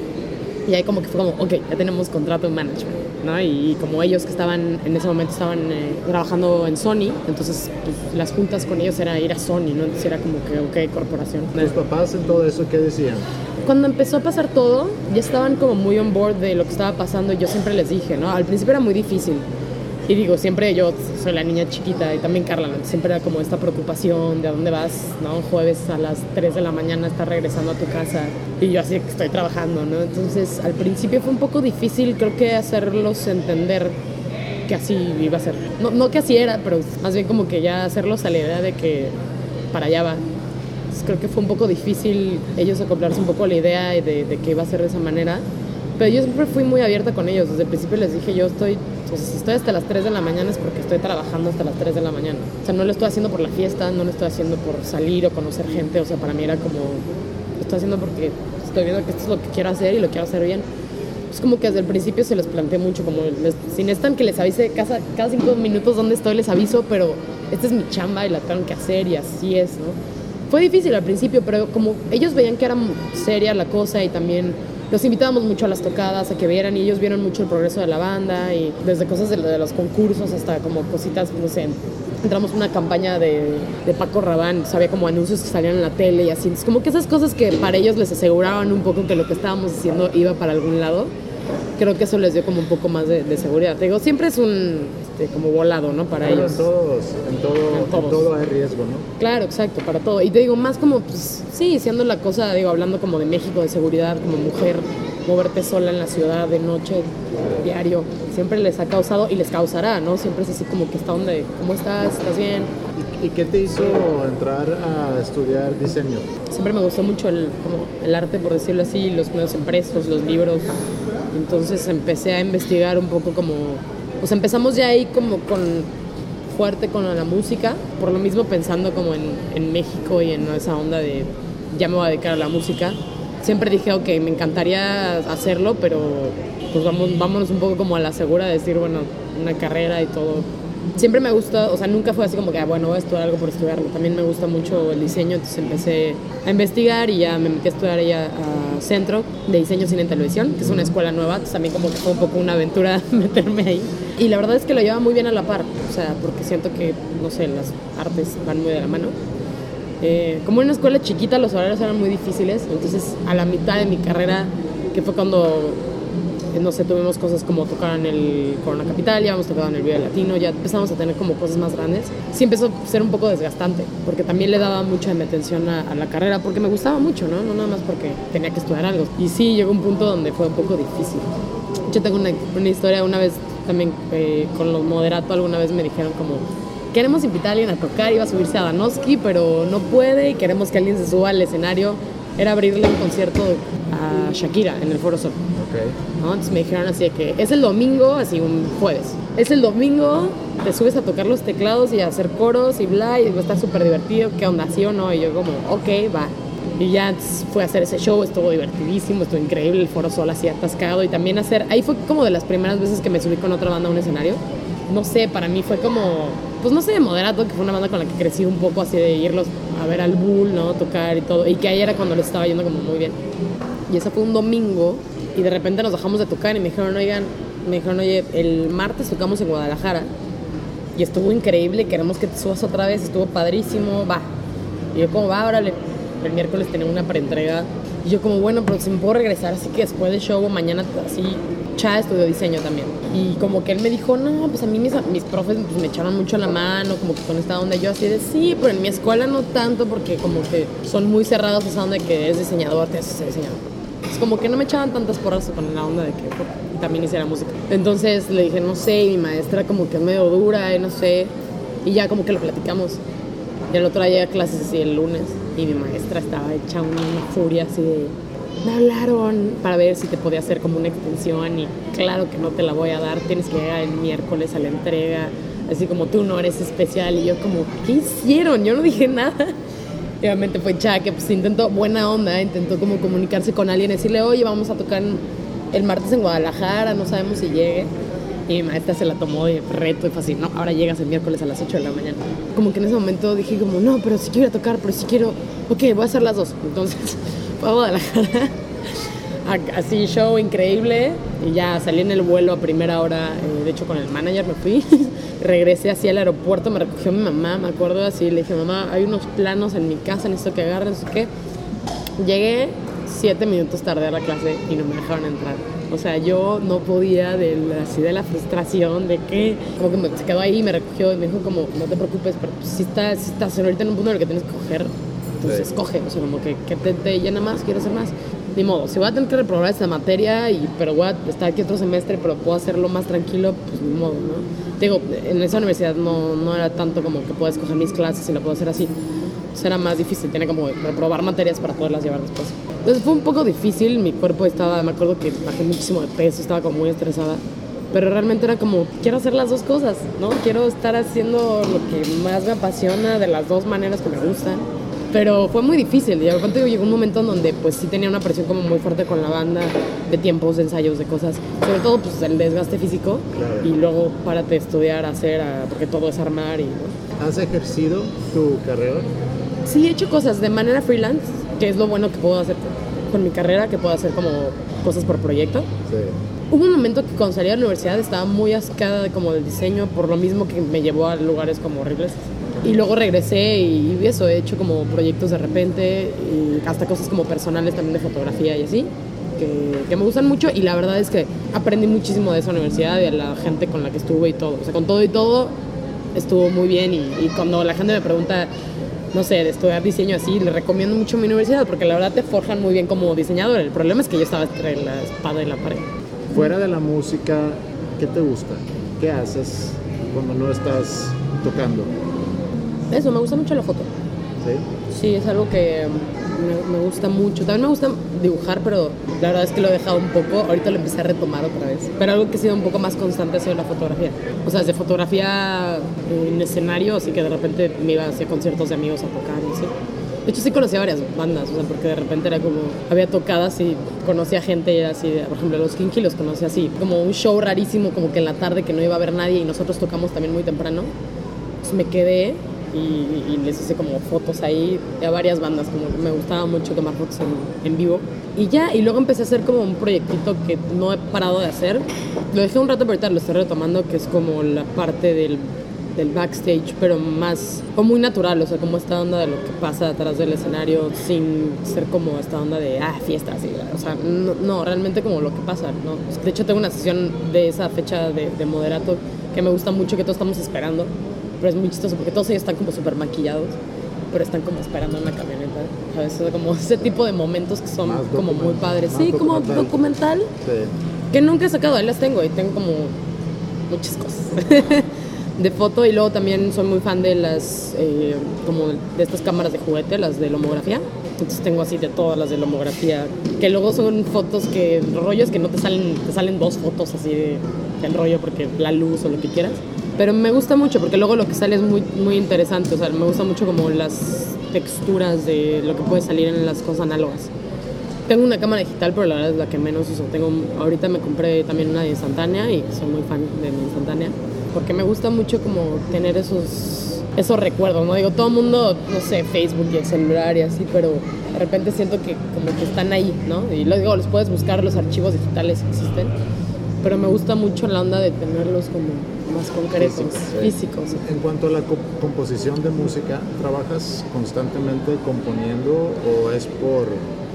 y ahí como que fue como ok ya tenemos contrato en management ¿no? y como ellos que estaban en ese momento estaban eh, trabajando en Sony entonces pues, las juntas con ellos era ir a Sony ¿no? entonces era como que ok corporación ¿Tus papás en todo eso qué decían? cuando empezó a pasar todo, ya estaban como muy on board de lo que estaba pasando y yo siempre les dije, ¿no? Al principio era muy difícil. Y digo, siempre yo soy la niña chiquita y también Carla. Siempre era como esta preocupación de a dónde vas, ¿no? Jueves a las 3 de la mañana estás regresando a tu casa y yo así estoy trabajando, ¿no? Entonces al principio fue un poco difícil, creo que hacerlos entender que así iba a ser. No, no que así era, pero más bien como que ya hacerlos a la idea de que para allá va. Entonces, creo que fue un poco difícil ellos acoplarse un poco a la idea de, de que iba a ser de esa manera. Pero yo siempre fui muy abierta con ellos. Desde el principio les dije, yo estoy, sea, si estoy hasta las 3 de la mañana es porque estoy trabajando hasta las 3 de la mañana. O sea, no lo estoy haciendo por la fiesta, no lo estoy haciendo por salir o conocer gente. O sea, para mí era como, lo estoy haciendo porque estoy viendo que esto es lo que quiero hacer y lo quiero hacer bien. Es como que desde el principio se les planteé mucho, como les- si necesitan que les avise cada, cada cinco minutos dónde estoy, les aviso, pero esta es mi chamba y la tengo que hacer y así es, ¿no? Fue difícil al principio, pero como ellos veían que era seria la cosa y también los invitábamos mucho a las tocadas, a que vieran y ellos vieron mucho el progreso de la banda y desde cosas de, los concursos hasta como cositas, no sé, entramos en una campaña de, de Paco Rabán, sabía como anuncios que salían en la tele y así, entonces como que esas cosas que para ellos les aseguraban un poco que lo que estábamos haciendo iba para algún lado, creo que eso les dio como un poco más de, seguridad. Digo, siempre es un este, como volado, ¿no? Para ellos. en todos, en todo, En en todos. todo hay riesgo, ¿no? Claro, exacto, para todo. Y te digo, más como, pues, sí, siendo la cosa, digo, hablando como de México, de seguridad, como mujer, moverte sola en la ciudad de noche, diario, siempre les ha causado y les causará, ¿no? Siempre es así como que está donde, ¿cómo estás? ¿Estás bien? ¿Y, y qué te hizo entrar a estudiar diseño? Siempre me gustó mucho el, como el arte, por decirlo así, los medios impresos, los libros. Entonces empecé a investigar un poco como, pues empezamos ya ahí como con fuerte con la música, por lo mismo pensando como en, en México y en esa onda de ya me voy a dedicar a la música. Siempre dije, ok, me encantaría hacerlo, pero pues vamos, vámonos un poco como a la segura de decir, bueno, una carrera y todo. Siempre me gusta, o sea, nunca fue así como que, ah, bueno, voy a estudiar algo por estudiarlo. También me gusta mucho el diseño, entonces empecé a investigar y ya me metí a estudiar ya a Centro de Diseño Cine y Televisión, que es una escuela nueva, entonces también como que fue un poco una aventura meterme ahí. Y la verdad es que lo lleva muy bien a la par, o sea, porque siento que, no sé, las artes van muy de la mano. Eh, como en una escuela chiquita los horarios eran muy difíciles, entonces a la mitad de mi carrera, que fue cuando, no sé, tuvimos cosas como tocar en el Corona Capital, ya habíamos tocado en el Vive Latino, ya empezamos a tener como cosas más grandes, sí empezó a ser un poco desgastante, porque también le daba mucha mi atención a, a la carrera, porque me gustaba mucho, ¿no? No nada más porque tenía que estudiar algo. Y sí, llegó un punto donde fue un poco difícil. Yo tengo una, una historia, una vez también eh, con los moderato, alguna vez me dijeron como, queremos invitar a alguien a tocar, iba a subirse a Danowski, pero no puede y queremos que alguien se suba al escenario. Era abrirle un concierto a Shakira en el Foro Sol. ¿No? Entonces me dijeron así de que es el domingo, así un jueves. Es el domingo, te subes a tocar los teclados y a hacer coros y bla, y va a estar súper divertido. ¿Qué onda, sí o no? Y yo como, ok, va. Y ya fue a hacer ese show, estuvo divertidísimo, estuvo increíble, el Foro Sol así atascado y también hacer, ahí fue como de las primeras veces que me subí con otra banda a un escenario. No sé, para mí fue como, pues no sé, Moderato, que fue una banda con la que crecí un poco así de irlos a ver al Bull, ¿no? Tocar y todo, y que ahí era cuando les estaba yendo como muy bien. Y ese fue un domingo y de repente nos dejamos de tocar y me dijeron, oigan, me dijeron, oye, el martes tocamos en Guadalajara y estuvo increíble, queremos que te subas otra vez, estuvo padrísimo, va. Y yo como, va, órale. El miércoles tenía una preentrega y yo como, bueno, pero si me puedo regresar, así que después del show mañana así, cha, estudió diseño también. Y como que él me dijo, no, pues a mí mis, mis profes pues, me echaron mucho la mano, como que con esta onda yo así de, sí, pero en mi escuela no tanto porque como que son muy cerrados esa onda de que eres diseñador, te haces diseñador. Es como que no me echaban tantas porras con la onda de que también hiciera música. Entonces le dije, no sé, y mi maestra como que es medio dura, y no sé. Y ya como que lo platicamos. Y el otro día llegué a clases así el lunes y mi maestra estaba hecha una furia así de... Me hablaron para ver si te podía hacer como una extensión y claro que no te la voy a dar, tienes que llegar el miércoles a la entrega, así como tú no eres especial y yo como, ¿qué hicieron? Yo no dije nada. Y obviamente fue Cha que pues intentó, buena onda, intentó como comunicarse con alguien, decirle, oye, vamos a tocar el martes en Guadalajara, no sabemos si llegue. Y mi maestra se la tomó de reto y fue así, no, ahora llegas el miércoles a las 8 de la mañana. Como que en ese momento dije como, no, pero si quiero ir a tocar, pero si quiero, ok, voy a hacer las dos. Entonces fue a Guadalajara, así show increíble y ya salí en el vuelo a primera hora, eh, de hecho con el manager me fui, regresé así al aeropuerto, me recogió mi mamá, me acuerdo así, le dije, mamá, hay unos planos en mi casa, necesito que agarren, no sé qué. Llegué siete minutos tarde a la clase y no me dejaron entrar. O sea, yo no podía de la, así de la frustración de que como que me, se quedó ahí y me recogió y me dijo como, no te preocupes, pero pues, si estás, si estás ahorita en un punto en el que tienes que coger, pues Sí. escoge. O sea, como que, que te, te llena más, quiero hacer más. Ni modo, si voy a tener que reprobar esta materia, y, pero voy a estar aquí otro semestre, pero puedo hacerlo más tranquilo, pues ni modo, ¿no? Digo, en esa universidad no, no era tanto como que puedo escoger mis clases y lo puedo hacer así. Entonces era más difícil, tenía como reprobar materias para poderlas llevar después. Entonces fue un poco difícil, mi cuerpo estaba, me acuerdo que bajé muchísimo de peso, estaba como muy estresada, pero realmente era como, quiero hacer las dos cosas, ¿no? Quiero estar haciendo lo que más me apasiona de las dos maneras que me gustan. Pero fue muy difícil. Y repente llegó un momento en donde pues sí tenía una presión como muy fuerte con la banda, de tiempos, de ensayos, de cosas. Sobre todo pues el desgaste físico. Claro. Y luego párate a estudiar, a hacer, a- porque todo es armar y... ¿no? ¿Has ejercido tu carrera? Sí, he hecho cosas de manera freelance, que es lo bueno que puedo hacer con mi carrera, que puedo hacer como cosas por proyecto. Sí. Hubo un momento que cuando salí de la universidad estaba muy ascada de como del diseño, por lo mismo que me llevó a lugares como horribles. Y luego regresé y eso, he hecho como proyectos de repente, y hasta cosas como personales también de fotografía y así, que, que me gustan mucho. Y la verdad es que aprendí muchísimo de esa universidad y de la gente con la que estuve y todo. O sea, con todo y todo estuvo muy bien. Y, y cuando la gente me pregunta, no sé, de estudiar diseño así, le recomiendo mucho mi universidad porque la verdad te forjan muy bien como diseñador. El problema es que yo estaba entre la espada y la pared. Fuera de la música, ¿qué te gusta? ¿Qué haces cuando no estás tocando? Eso, me gusta mucho la foto. ¿Sí? Sí, es algo que me, me gusta mucho. También me gusta dibujar, pero la verdad es que lo he dejado un poco. Ahorita lo empecé a retomar otra vez. Pero algo que ha sido un poco más constante ha sido la fotografía. O sea, de fotografía en escenario, así que de repente me iba hacia conciertos de amigos a tocar y así. De hecho, sí conocía varias bandas, o sea, porque de repente era como, había tocadas y conocía gente y era así, por ejemplo, los Kinky los conocí así, como un show rarísimo, como que en la tarde que no iba a haber nadie y nosotros tocamos también muy temprano. Entonces me quedé y, y les hice como fotos ahí a varias bandas, como me gustaba mucho tomar fotos en, en vivo. Y ya, y luego empecé a hacer como un proyectito que no he parado de hacer. Lo dejé un rato, pero ahorita lo estoy retomando, que es como la parte del, del backstage, pero más, como muy natural, o sea, como esta onda de lo que pasa atrás del escenario, sin ser como esta onda de, ah, fiestas, o sea, no, no, realmente como lo que pasa, ¿no? De hecho, tengo una sesión de esa fecha de, de moderato que me gusta mucho, que todos estamos esperando pero es muy chistoso porque todos ellos están como súper maquillados, pero están como esperando en la camioneta. ¿Sabes? Sea, como ese tipo de momentos que son Más como muy padres. Sí, como documental. documental, Sí. que nunca he sacado, ahí las tengo y tengo como muchas cosas de foto y luego también soy muy fan de las, eh, como de estas cámaras de juguete, las de lomografía. Entonces tengo así de todas las de lomografía, que luego son fotos que, rollos que no te salen, te salen dos fotos así de, del rollo porque la luz o lo que quieras. Pero me gusta mucho porque luego lo que sale es muy, muy interesante, o sea, me gusta mucho como las texturas de lo que puede salir en las cosas análogas. Tengo una cámara digital, pero la verdad es la que menos uso. Tengo, ahorita me compré también una de instantánea y soy muy fan de mi instantánea. Porque me gusta mucho como tener esos, esos recuerdos, ¿no? Digo, todo el mundo, no sé, Facebook y el celular y así, pero de repente siento que como que están ahí, ¿no? Y luego los puedes buscar, los archivos digitales existen. Pero me gusta mucho la onda de tenerlos como más concretos, Físicos, sí. En cuanto a la co- composición de música, ¿trabajas constantemente componiendo o es por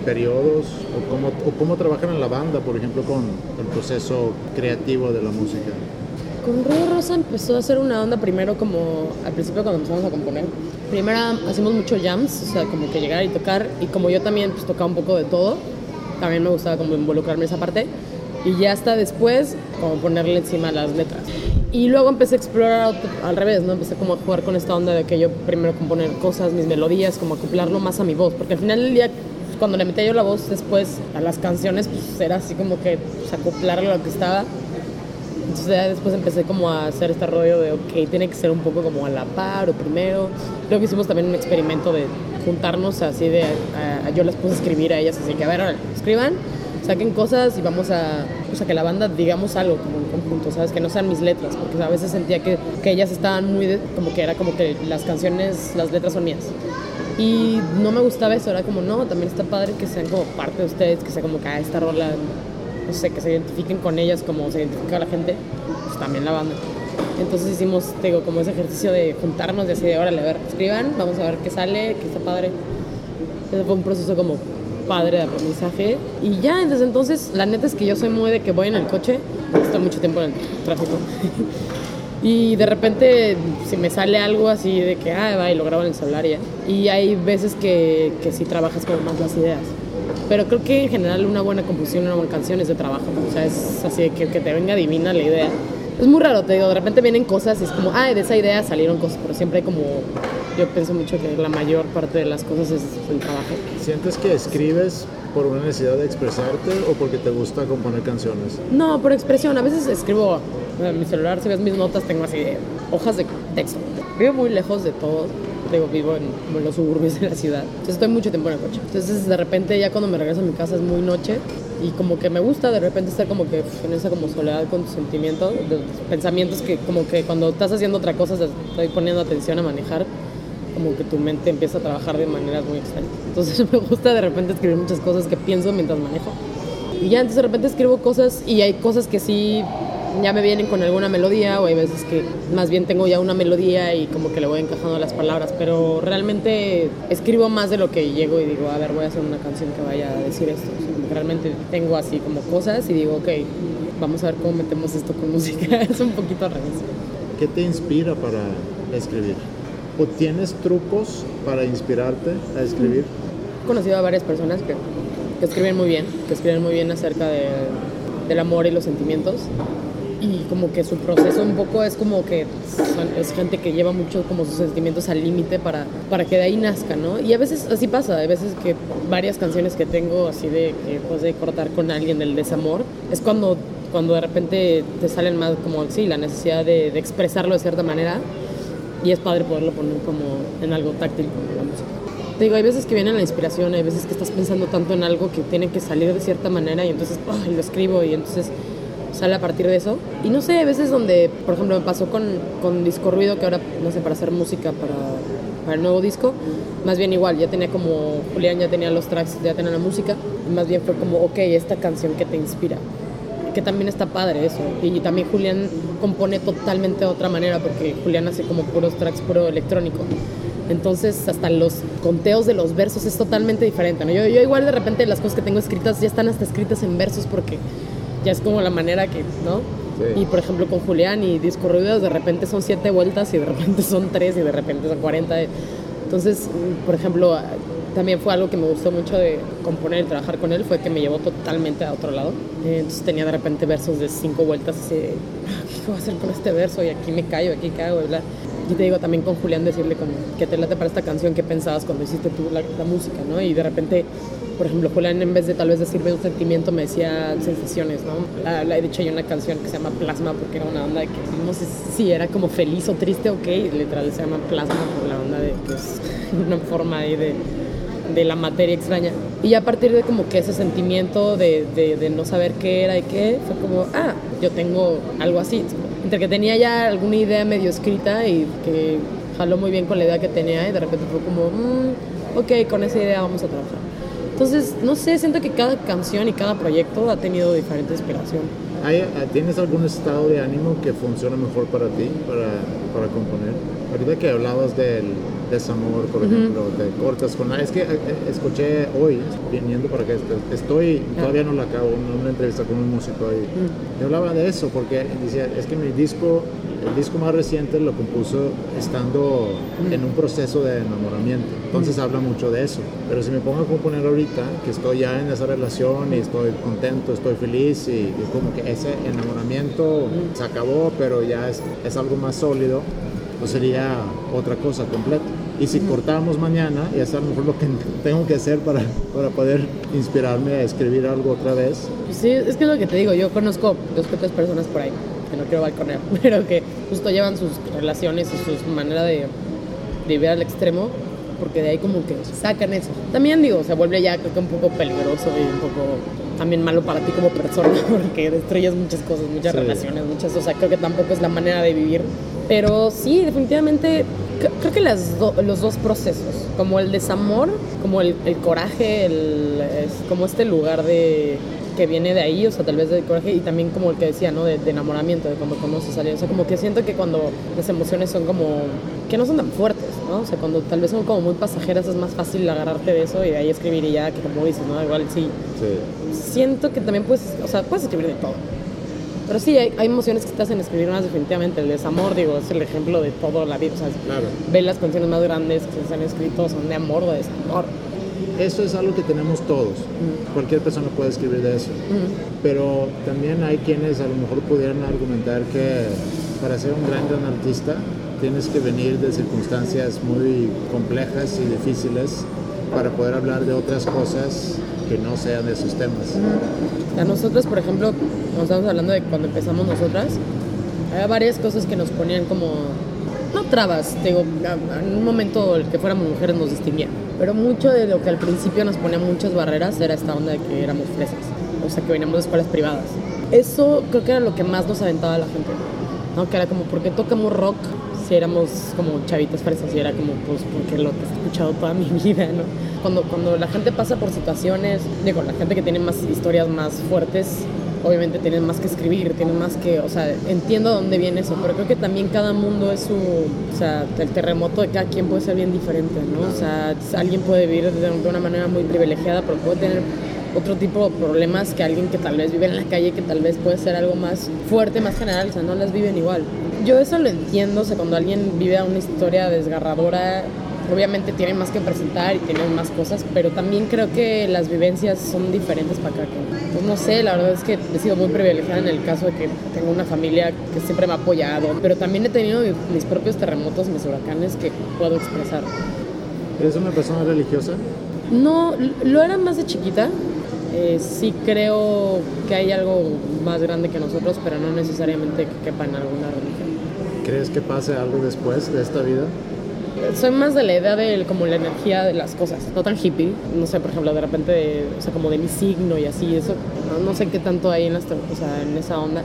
periodos? ¿O cómo, o cómo trabajan en la banda, por ejemplo, con el proceso creativo de la música? Con Ruido Rosa empezó a hacer una onda primero como al principio cuando empezamos a componer. Primero hacíamos muchos jams, o sea, como que llegar y tocar. Y como yo también pues tocaba un poco de todo, también me gustaba como involucrarme en esa parte. Y ya hasta después, como ponerle encima las letras. Y luego empecé a explorar al revés, ¿no? Empecé como a jugar con esta onda de que yo primero componer cosas, mis melodías, como acoplarlo más a mi voz. Porque al final del día, cuando le metía yo la voz después a las canciones, pues era así como que pues, acoplarlo a lo que estaba. Entonces ya después empecé como a hacer este rollo de, ok, tiene que ser un poco como a la par o primero. Luego hicimos también un experimento de juntarnos así de, yo les puse a escribir a ellas, así que a ver, escriban, saquen cosas y vamos a, o sea, que la banda digamos algo como en conjunto, ¿sabes? Que no sean mis letras, porque a veces sentía que, que ellas estaban muy, de- como que era como que las canciones, las letras son mías. Y no me gustaba eso, era como, no, también está padre que sean como parte de ustedes, que sea como que ah, esta rola, no sé, que se identifiquen con ellas como se identifica la gente, pues también la banda. Entonces hicimos, digo, como ese ejercicio de juntarnos y así de, órale, a ver, escriban, vamos a ver qué sale, qué está padre. Ese fue un proceso como padre de aprendizaje. Y ya, desde entonces, la neta es que yo soy muy de que voy en el coche, estoy mucho tiempo en el tráfico. Y de repente, si me sale algo así de que, ah, va y lo grabo en el celular y ya. Y hay veces que, que sí trabajas como más las ideas. Pero creo que en general una buena composición, una buena canción es de trabajo. O sea, es así de que, que te venga divina la idea. Es muy raro, te digo, de repente vienen cosas y es como, ah, de esa idea salieron cosas, pero siempre hay como, yo pienso mucho que la mayor parte de las cosas es el trabajo. ¿Sientes que escribes por una necesidad de expresarte o porque te gusta componer canciones? No, por expresión. A veces escribo en mi celular, si ves mis notas, tengo así de hojas de texto. Vivo muy lejos de todo. Digo, vivo en, en los suburbios de la ciudad. Entonces estoy mucho tiempo en el coche. Entonces de repente ya cuando me regreso a mi casa es muy noche y como que me gusta de repente estar como que en esa como soledad con tus sentimientos, de tus pensamientos que como que cuando estás haciendo otra cosa, estoy poniendo atención a manejar, como que tu mente empieza a trabajar de maneras muy extrañas. Entonces me gusta de repente escribir muchas cosas que pienso mientras manejo. Y ya entonces de repente escribo cosas y hay cosas que sí ya me vienen con alguna melodía o hay veces que más bien tengo ya una melodía y como que le voy encajando las palabras, pero realmente escribo más de lo que llego y digo, a ver, voy a hacer una canción que vaya a decir esto. O sea, como que realmente tengo así como cosas y digo, ok, vamos a ver cómo metemos esto con música. es un poquito al revés. ¿Qué te inspira para escribir? ¿O tienes trucos para inspirarte a escribir? He conocido a varias personas que, que escriben muy bien, que escriben muy bien acerca de, del amor y los sentimientos. Y como que su proceso un poco es como que es gente que lleva mucho como sus sentimientos al límite para, para que de ahí nazca, ¿no? Y a veces así pasa, hay veces que varias canciones que tengo así de que pues de cortar con alguien del desamor, es cuando, cuando de repente te salen más como, sí, la necesidad de, de expresarlo de cierta manera y es padre poderlo poner como en algo táctil como la música. Te digo, hay veces que viene la inspiración, hay veces que estás pensando tanto en algo que tiene que salir de cierta manera y entonces ¡ay! lo escribo y entonces sale a partir de eso. Y no sé, hay veces donde, por ejemplo, me pasó con, con Disco Ruido, que ahora, no sé, para hacer música para, para el nuevo disco, más bien igual, ya tenía como, Julián ya tenía los tracks, ya tenía la música, y más bien fue como, ok, esta canción que te inspira que también está padre eso. Y también Julián compone totalmente de otra manera, porque Julián hace como puros tracks, puro electrónico. Entonces, hasta los conteos de los versos es totalmente diferente. ¿no? Yo, yo igual de repente las cosas que tengo escritas ya están hasta escritas en versos porque ya es como la manera que, ¿no? Sí. Y por ejemplo con Julián y Disco Ruidos de repente son siete vueltas y de repente son tres y de repente son 40. Entonces, por ejemplo, también fue algo que me gustó mucho de componer y trabajar con él, fue que me llevó totalmente a otro lado. Entonces tenía de repente versos de cinco vueltas así de, "Ah, ¿qué voy a hacer con este verso? Y aquí me callo, aquí cago, y bla. Y te digo también con Julián decirle que te late para esta canción que pensabas cuando hiciste tú la, música, ¿no? Y de repente, por ejemplo, Julián en vez de tal vez decirme un sentimiento me decía sensaciones, ¿no? La, la- de hecho hay una canción que se llama Plasma porque era una onda de que no sé si era como feliz o triste o qué, y literal se llama Plasma por la onda de que es una forma ahí de, de la materia extraña. Y a partir de como que ese sentimiento de, de, de no saber qué era y qué, fue como, ah, yo tengo algo así. Entre que tenía ya alguna idea medio escrita y que jaló muy bien con la idea que tenía y de repente fue como, "Mm, ok, con esa idea vamos a trabajar. Entonces, no sé, siento que cada canción y cada proyecto ha tenido diferente inspiración. ¿Hay- ¿Tienes algún estado de ánimo que funciona mejor para ti, para, para componer? Ahorita que hablabas del desamor, por ejemplo, te cortas con... Es que eh, escuché hoy, viniendo para que estoy, todavía no la acabo, una, una entrevista con un músico y me hablaba de eso, porque decía, es que mi disco, el disco más reciente lo compuso estando en un proceso de enamoramiento, entonces habla mucho de eso, pero si me pongo a componer ahorita, que estoy ya en esa relación y estoy contento, estoy feliz y, y como que ese enamoramiento se acabó, pero ya es, es algo más sólido, pues sería otra cosa completa. Y si cortamos mañana, y es a lo mejor lo que tengo que hacer para, para poder inspirarme a escribir algo otra vez. Sí, es que es lo que te digo, yo conozco dos que tres personas por ahí, que no quiero balconear, pero que justo llevan sus relaciones y su manera de, de vivir al extremo, porque de ahí como que sacan eso. También digo, se vuelve ya creo que un poco peligroso y un poco también malo para ti como persona, porque destruyes muchas cosas, muchas Sí. relaciones, muchas, o sea, creo que tampoco es la manera de vivir. Pero sí, definitivamente, creo que las do- los dos procesos, como el desamor, como el, el coraje, el, es como este lugar de que viene de ahí, o sea, tal vez del coraje y también como el que decía, ¿no? De, de enamoramiento, de cuando conoces a alguien, o sea, como que siento que cuando las emociones son como, que no son tan fuertes, ¿no? O sea, cuando tal vez son como muy pasajeras es más fácil agarrarte de eso y de ahí escribir y ya, que como dices, ¿no? Igual sí, Sí. siento que también puedes, o sea, puedes escribir de todo. Pero sí, hay, hay emociones que te hacen escribir más definitivamente. El desamor, digo, es el ejemplo de toda la vida. O sea, Claro. ve las canciones más grandes que se han escrito, son de amor o de desamor. Eso es algo que tenemos todos. Cualquier persona puede escribir de eso. Pero también hay quienes a lo mejor pudieran argumentar que para ser un gran, gran artista tienes que venir de circunstancias muy complejas y difíciles para poder hablar de otras cosas que no sean de esos temas. A nosotros, por ejemplo, cuando estamos hablando de cuando empezamos nosotras, había varias cosas que nos ponían como no trabas, digo, en un momento el que fuéramos mujeres nos distinguía, pero mucho de lo que al principio nos ponía muchas barreras era esta onda de que éramos fresas, o sea, que veníamos de escuelas privadas. Eso creo que era lo que más nos aventaba a la gente, ¿no? Que era como, ¿por qué tocamos rock si éramos como chavitas fresas? Y era como, pues, porque lo que he escuchado toda mi vida, ¿no? Cuando, cuando la gente pasa por situaciones, digo, la gente que tiene más historias más fuertes, obviamente tienen más que escribir, tienen más que, o sea, entiendo de dónde viene eso, pero creo que también cada mundo es su, o sea, el terremoto de cada quien puede ser bien diferente, ¿no? O sea, alguien puede vivir de, de una manera muy privilegiada, pero puede tener otro tipo de problemas que alguien que tal vez vive en la calle, que tal vez puede ser algo más fuerte, más general, o sea, no las viven igual. Yo eso lo entiendo, o sea, cuando alguien vive una historia desgarradora, obviamente tiene más que presentar y tiene más cosas, pero también creo que las vivencias son diferentes para cada quien. Pues no sé, la verdad es que he sido muy privilegiada en el caso de que tengo una familia que siempre me ha apoyado, pero también he tenido mi- mis propios terremotos, mis huracanes que puedo expresar. ¿Eres una persona religiosa? No, lo era más de chiquita. Eh, sí creo que hay algo más grande que nosotros, pero no necesariamente que quepa en alguna religión. ¿Crees que pase algo después de esta vida? Soy más de la idea de como la energía de las cosas, no tan hippie. No sé, por ejemplo, de repente, o sea, como de mi signo y así, eso, no, no sé qué tanto hay en, la o sea, en esa onda.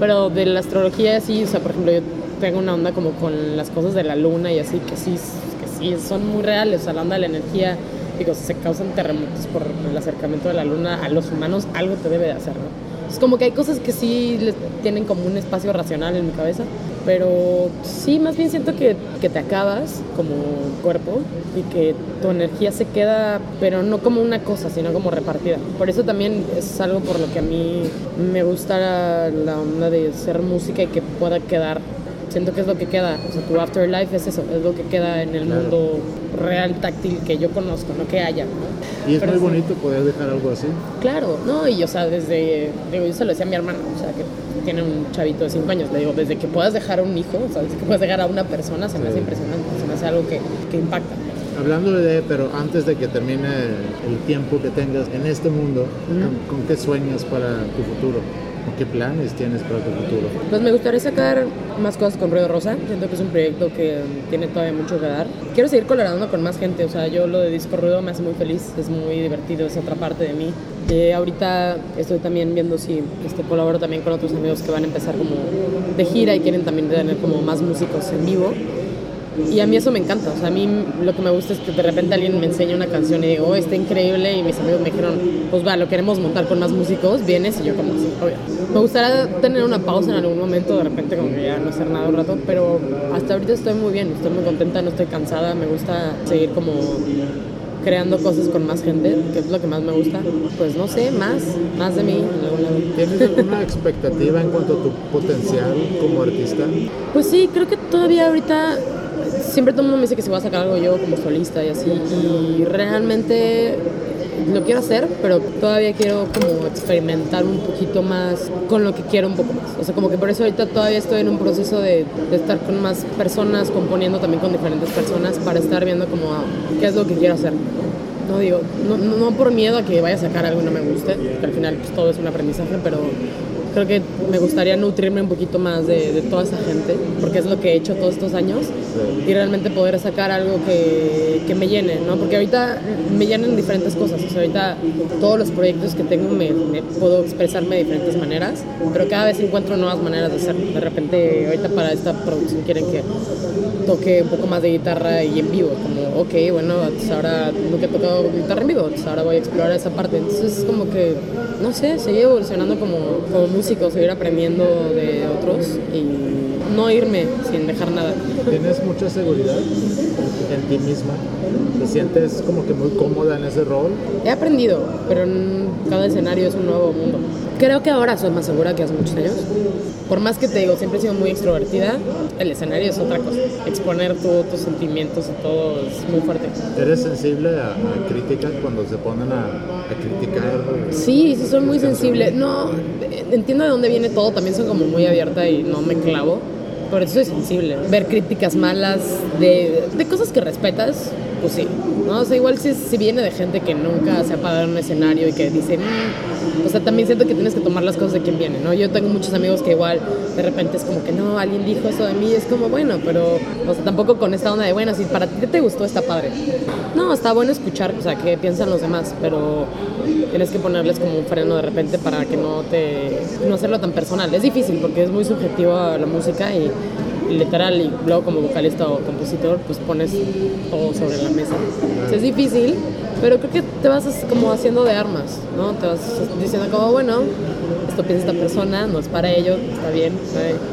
Pero de la astrología sí, o sea, por ejemplo, yo tengo una onda como con las cosas de la luna y así, que sí, que sí son muy reales. O sea, la onda de la energía, digo, se causan terremotos por el acercamiento de la luna a los humanos, algo te debe de hacer, ¿no? Es como que hay cosas que sí les tienen como un espacio racional en mi cabeza, pero sí, más bien siento que, que te acabas como cuerpo y que tu energía se queda, pero no como una cosa, sino como repartida. Por eso también es algo por lo que a mí me gusta la, onda de ser música y que pueda quedar. Siento que es lo que queda, o sea, tu afterlife es eso, es lo que queda en el mundo real, táctil, que yo conozco, no que haya. ¿no? Y es Pero muy sí. bonito poder dejar algo así. Claro, no, y o sea, desde, digo, yo se lo decía a mi hermano, o sea, que tiene un chavito de 5 años, le digo, desde que puedas dejar a un hijo, o sea, desde que puedas dejar a una persona, se me hace impresionante, se me hace algo que, que impacta. Hablando de, pero antes de que termine el tiempo que tengas en este mundo, ¿con, con qué sueñas para tu futuro? ¿O qué planes tienes para tu futuro? Pues me gustaría sacar más cosas con Ruido Rosa, siento que es un proyecto que tiene todavía mucho que dar. Quiero seguir colaborando con más gente, o sea, yo lo de Disco Ruido me hace muy feliz, es muy divertido, es otra parte de mí. Eh, ahorita estoy también viendo si este, colaboro también con otros amigos que van a empezar como de gira y quieren también tener como más músicos en vivo. Y a mí eso me encanta, o sea, a mí lo que me gusta es que de repente alguien me enseña una canción y digo, oh, está increíble, y mis amigos me dijeron, pues va, lo queremos montar con más músicos, vienes, y yo como así, obvio. Me gustaría tener una pausa en algún momento, de repente como que ya no hacer nada un rato, pero hasta ahorita estoy muy bien, estoy muy contenta, no estoy cansada, me gusta seguir como creando cosas con más gente, que es lo que más me gusta. Pues no sé, más, más de mí en algún lado. ¿Tienes alguna expectativa en cuanto a tu potencial como artista? Pues sí, creo que todavía ahorita siempre todo el mundo me dice que si voy a sacar algo yo como solista y así. Y realmente lo quiero hacer, pero todavía quiero como experimentar un poquito más con lo que quiero un poco más. O sea, como que por eso ahorita todavía estoy en un proceso de, estar con más personas, componiendo también con diferentes personas para estar viendo como qué es lo que quiero hacer. No digo, no, no, no por miedo a que vaya a sacar algo y no me guste, que al final pues, todo es un aprendizaje, pero creo que me gustaría nutrirme un poquito más de, toda esa gente, porque es lo que he hecho todos estos años, y realmente poder sacar algo que, que me llene, ¿no? Porque ahorita me llenan diferentes cosas, ahorita todos los proyectos que tengo me puedo expresarme de diferentes maneras, pero cada vez encuentro nuevas maneras de hacerlo. De repente, ahorita para esta producción quieren que toque un poco más de guitarra y en vivo, como, ok, bueno, pues ahora nunca he tocado guitarra en vivo, entonces ahora voy a explorar esa parte. Entonces es como que, no sé, seguir evolucionando como, como músico, seguir aprendiendo de otros y no irme sin dejar nada. ¿Tienes mucha seguridad en ti misma? ¿Te sientes como que muy cómoda en ese rol? He aprendido, pero en cada escenario es un nuevo mundo. Creo que ahora soy más segura que hace muchos años. Por más que te digo, siempre he sido muy extrovertida, el escenario es otra cosa. Exponer tu- tus sentimientos y todo es muy fuerte. ¿Eres sensible a, a críticas cuando se ponen a, a criticar? Sí, sí, soy muy sensible. No, entiendo de dónde viene todo, también soy como muy abierta y no me clavo. Por eso soy sensible. Ver críticas malas de, de cosas que respetas, pues sí. ¿no? O sea, igual si, si viene de gente que nunca se ha parado en un escenario y que dice, "Mm", o sea, también siento que tienes que tomar las cosas de quien viene, ¿no? Yo tengo muchos amigos que igual de repente es como que no, alguien dijo eso de mí, es como, bueno, pero, o sea, tampoco con esta onda de, bueno, si para ti te gustó, está padre. No, está bueno escuchar, o sea, qué piensan los demás, pero tienes que ponerles como un freno de repente para que no te, no hacerlo tan personal. Es difícil porque es muy subjetivo la música y literal y luego como vocalista o compositor pues pones todo sobre la mesa. O sea, es difícil, pero creo que te vas as- como haciendo de armas, ¿no? Te vas diciendo como, bueno, esto piensa esta persona, no es para ello, está bien.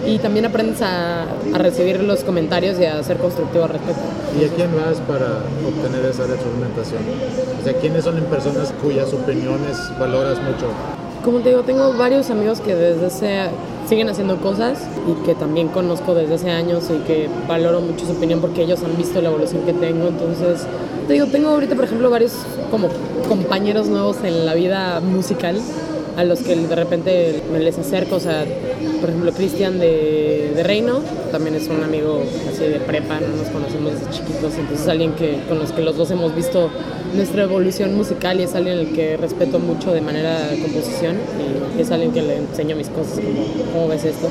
Y también aprendes a, a recibir los comentarios y a ser constructivo al respecto. ¿Y a quién vas para obtener esa retroalimentación? O sea, ¿quiénes son en personas cuyas opiniones valoras mucho? Como te digo, tengo varios amigos que desde ese siguen haciendo cosas y que también conozco desde hace años y que valoro mucho su opinión porque ellos han visto la evolución que tengo. Entonces, te digo, tengo ahorita, por ejemplo, varios como compañeros nuevos en la vida musical a los que de repente me les acerco, o sea, por ejemplo, Cristian de, de Reino, también es un amigo así de prepa, ¿no? nos conocemos desde chiquitos, entonces es alguien que, con los que los dos hemos visto nuestra evolución musical y es alguien al que respeto mucho de manera de composición y es alguien que le enseño mis cosas, como, ¿cómo ves esto?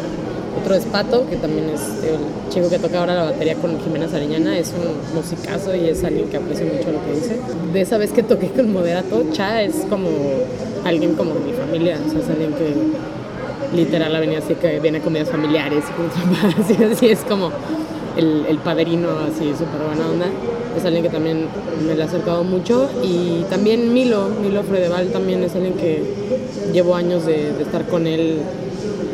Otro es Pato, que también es el chico que toca ahora la batería con Jimena Sariñana, es un musicazo y es alguien que aprecio mucho lo que dice. De esa vez que toqué con Moderato, Cha es como alguien como de mi familia, o sea, es alguien que literal ha venido así que viene a comidas familiares y con papás, y así es como el, el padrino así súper buena onda. Es alguien que también me le ha acercado mucho y también Milo, Milo Fredeval también es alguien que llevo años de, estar con él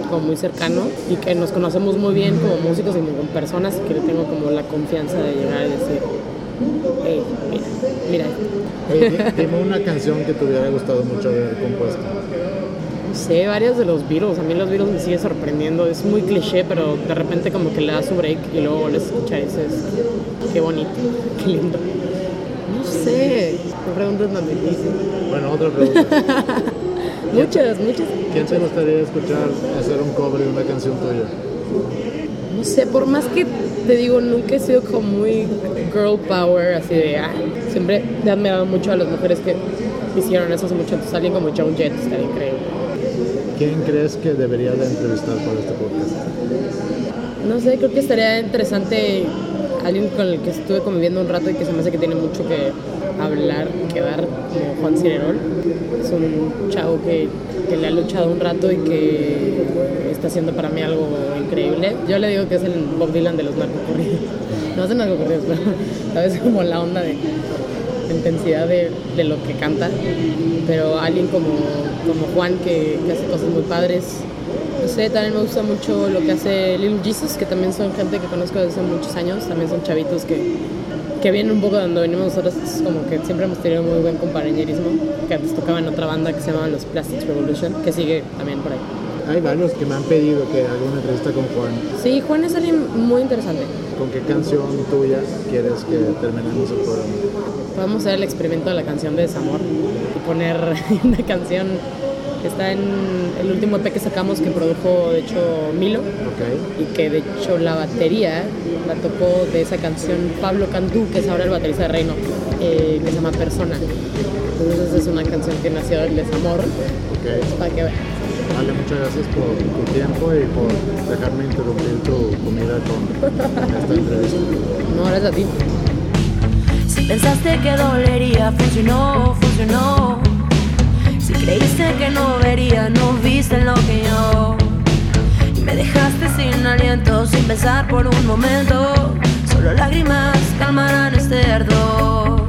como muy cercano y que nos conocemos muy bien como músicos y como personas y que le tengo como la confianza de llegar y decir, hey, mira, mira esto". Oye, di- dime una canción que te hubiera gustado mucho haber compuesto. No sé, varios de los Beatles. A mí los Beatles me sigue sorprendiendo. Es muy cliché, pero de repente como que le das su break y luego vuelves a escuchar y dices, qué bonito, qué lindo. No sé, me preguntas tan difícil. Bueno, otra pregunta. Muchas, muchas. ¿Quién te gustaría escuchar hacer un cover de una canción tuya? No sé, por más que te digo, nunca he sido como muy girl power, así de, ah, siempre he admirado mucho a las mujeres que hicieron eso hace mucho. Entonces alguien como Joan Jett estaría increíble. ¿Quién crees que debería de entrevistar para este podcast? No sé, creo que estaría interesante alguien con el que estuve conviviendo un rato y que se me hace que tiene mucho que hablar, que dar, como Juan Cirerol. Es un chavo que, que le ha luchado un rato y que está haciendo para mí algo increíble. Yo le digo que es el Bob Dylan de los narcocorridos. No hacen narcocorridos, pero sabes como la onda de intensidad de, de lo que canta. Pero alguien como, como Juan que, que hace cosas muy padres. No sé, también me gusta mucho lo que hace Little Jesus, que también son gente que conozco desde hace muchos años, también son chavitos que, que vienen un poco de donde venimos nosotros, como que siempre hemos tenido muy buen compañerismo, que antes tocaban en otra banda que se llamaban los Plastics Revolution, que sigue también por ahí. Hay varios que me han pedido que haga una entrevista con Juan. Sí, Juan es alguien muy interesante. ¿Con qué canción tuya quieres que terminemos el programa? Podemos hacer el experimento de la canción de Desamor y poner una canción que está en el último EP que sacamos que produjo de hecho Milo Ok. y que de hecho la batería la tocó de esa canción Pablo Cantú, que es ahora el baterista de Reino, eh, que se llama Persona. Entonces es una canción que nació del desamor, Ok. para que vean. Vale, muchas gracias por tu tiempo y por dejarme interrumpir tu comida con esta entrevista. No, gracias a ti. Pensaste que dolería, funcionó, funcionó. Si creíste que no vería, no viste lo que yo. Y me dejaste sin aliento, sin pensar por un momento. Solo lágrimas calmarán este ardor.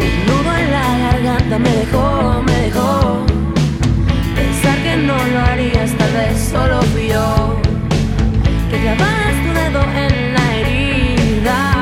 Un nudo en la garganta me dejó, me dejó. Pensar que no lo harías, tal vez solo fui yo. Que clavaras tu dedo en la herida